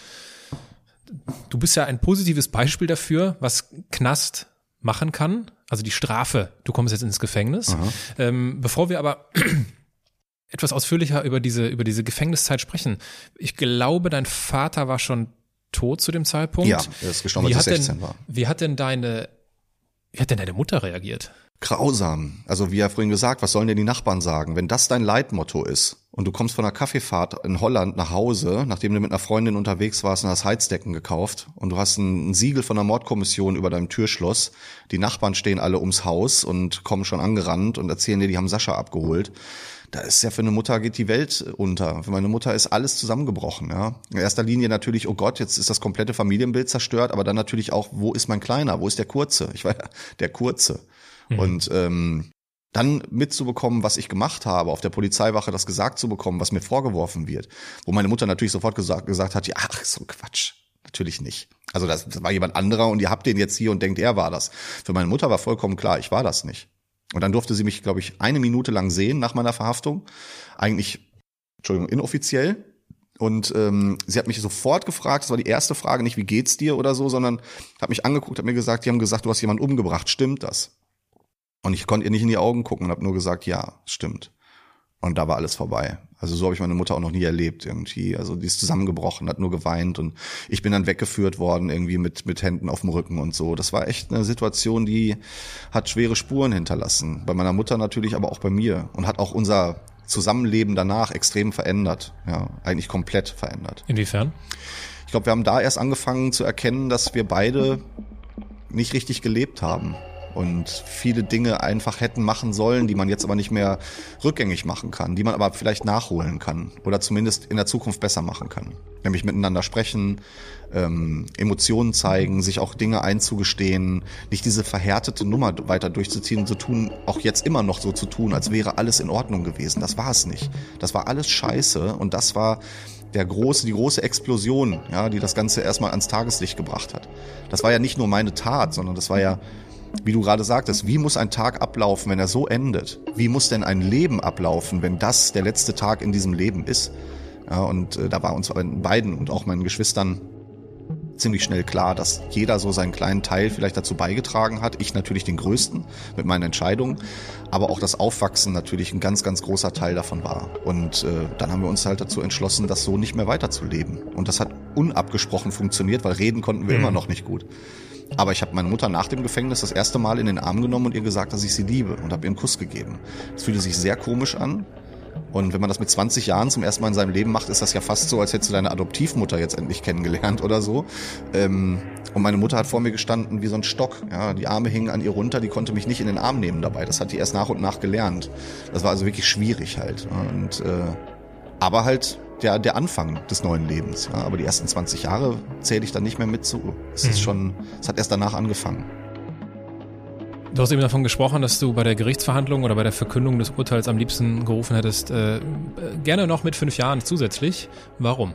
du bist ja ein positives Beispiel dafür, was Knast machen kann. Also die Strafe, du kommst jetzt ins Gefängnis. Ähm, bevor wir aber etwas ausführlicher über diese, über diese Gefängniszeit sprechen. Ich glaube, dein Vater war schon tot zu dem Zeitpunkt. Ja, er ist gestorben, als er 16 denn, war. Wie hat denn deine, wie hat denn deine Mutter reagiert? Grausam. Also wie ja vorhin gesagt, was sollen denn die Nachbarn sagen? Wenn das dein Leitmotto ist und du kommst von einer Kaffeefahrt in Holland nach Hause, nachdem du mit einer Freundin unterwegs warst und hast Heizdecken gekauft und du hast ein, Siegel von der Mordkommission über deinem Türschloss, die Nachbarn stehen alle ums Haus und kommen schon angerannt und erzählen dir, die haben Sascha abgeholt. Da ist ja für eine Mutter geht die Welt unter. Für meine Mutter ist alles zusammengebrochen. Ja. In erster Linie natürlich, oh Gott, jetzt ist das komplette Familienbild zerstört, aber dann natürlich auch, wo ist mein Kleiner, wo ist der Kurze? Ich war ja der Kurze. Mhm. Und ähm, dann mitzubekommen, was ich gemacht habe, auf der Polizeiwache das gesagt zu bekommen, was mir vorgeworfen wird, wo meine Mutter natürlich sofort gesagt, gesagt hat, ja, ach, so Quatsch. Natürlich nicht. Also das, das war jemand anderer und ihr habt den jetzt hier und denkt, er war das. Für meine Mutter war vollkommen klar, ich war das nicht. Und dann durfte sie mich, glaube ich, eine Minute lang sehen nach meiner Verhaftung. Eigentlich, Entschuldigung, inoffiziell. Und ähm, sie hat mich sofort gefragt, das war die erste Frage, nicht wie geht's dir oder so, sondern hat mich angeguckt, hat mir gesagt, die haben gesagt, du hast jemanden umgebracht, stimmt das? Und ich konnte ihr nicht in die Augen gucken und habe nur gesagt, ja, stimmt. Und da war alles vorbei. Also so habe ich meine Mutter auch noch nie erlebt irgendwie. Also die ist zusammengebrochen, hat nur geweint und ich bin dann weggeführt worden irgendwie mit mit Händen auf dem Rücken und so. Das war echt eine Situation, die hat schwere Spuren hinterlassen. Bei meiner Mutter natürlich, aber auch bei mir und hat auch unser Zusammenleben danach extrem verändert. Ja, eigentlich komplett verändert. Inwiefern? Ich glaube, wir haben da erst angefangen zu erkennen, dass wir beide nicht richtig gelebt haben und viele Dinge einfach hätten machen sollen, die man jetzt aber nicht mehr rückgängig machen kann, die man aber vielleicht nachholen kann oder zumindest in der Zukunft besser machen kann. Nämlich miteinander sprechen, ähm, Emotionen zeigen, sich auch Dinge einzugestehen, nicht diese verhärtete Nummer weiter durchzuziehen und zu tun, auch jetzt immer noch so zu tun, als wäre alles in Ordnung gewesen. Das war es nicht. Das war alles scheiße und das war der große, die große Explosion, ja, die das Ganze erstmal ans Tageslicht gebracht hat. Das war ja nicht nur meine Tat, sondern das war ja wie du gerade sagtest, wie muss ein Tag ablaufen, wenn er so endet? Wie muss denn ein Leben ablaufen, wenn das der letzte Tag in diesem Leben ist? Ja, und äh, da war uns beiden und auch meinen Geschwistern ziemlich schnell klar, dass jeder so seinen kleinen Teil vielleicht dazu beigetragen hat. Ich natürlich den größten mit meinen Entscheidungen, aber auch das Aufwachsen natürlich ein ganz, ganz großer Teil davon war. Und äh, dann haben wir uns halt dazu entschlossen, das so nicht mehr weiterzuleben. Und das hat unabgesprochen funktioniert, weil reden konnten wir mhm. immer noch nicht gut. Aber ich habe meine Mutter nach dem Gefängnis das erste Mal in den Arm genommen und ihr gesagt, dass ich sie liebe und habe ihr einen Kuss gegeben. Das fühlte sich sehr komisch an. Und wenn man das mit 20 Jahren zum ersten Mal in seinem Leben macht, ist das ja fast so, als hättest du deine Adoptivmutter jetzt endlich kennengelernt oder so. Ähm, und meine Mutter hat vor mir gestanden wie so ein Stock. Ja, die Arme hingen an ihr runter, die konnte mich nicht in den Arm nehmen dabei. Das hat die erst nach und nach gelernt. Das war also wirklich schwierig halt. Und äh, aber halt der, der Anfang des neuen Lebens. Ja, aber die ersten 20 Jahre zähle ich dann nicht mehr mit zu. Es ist mhm. schon, es hat erst danach angefangen. Du hast eben davon gesprochen, dass du bei der Gerichtsverhandlung oder bei der Verkündung des Urteils am liebsten gerufen hättest, äh, gerne noch mit fünf Jahren zusätzlich. Warum?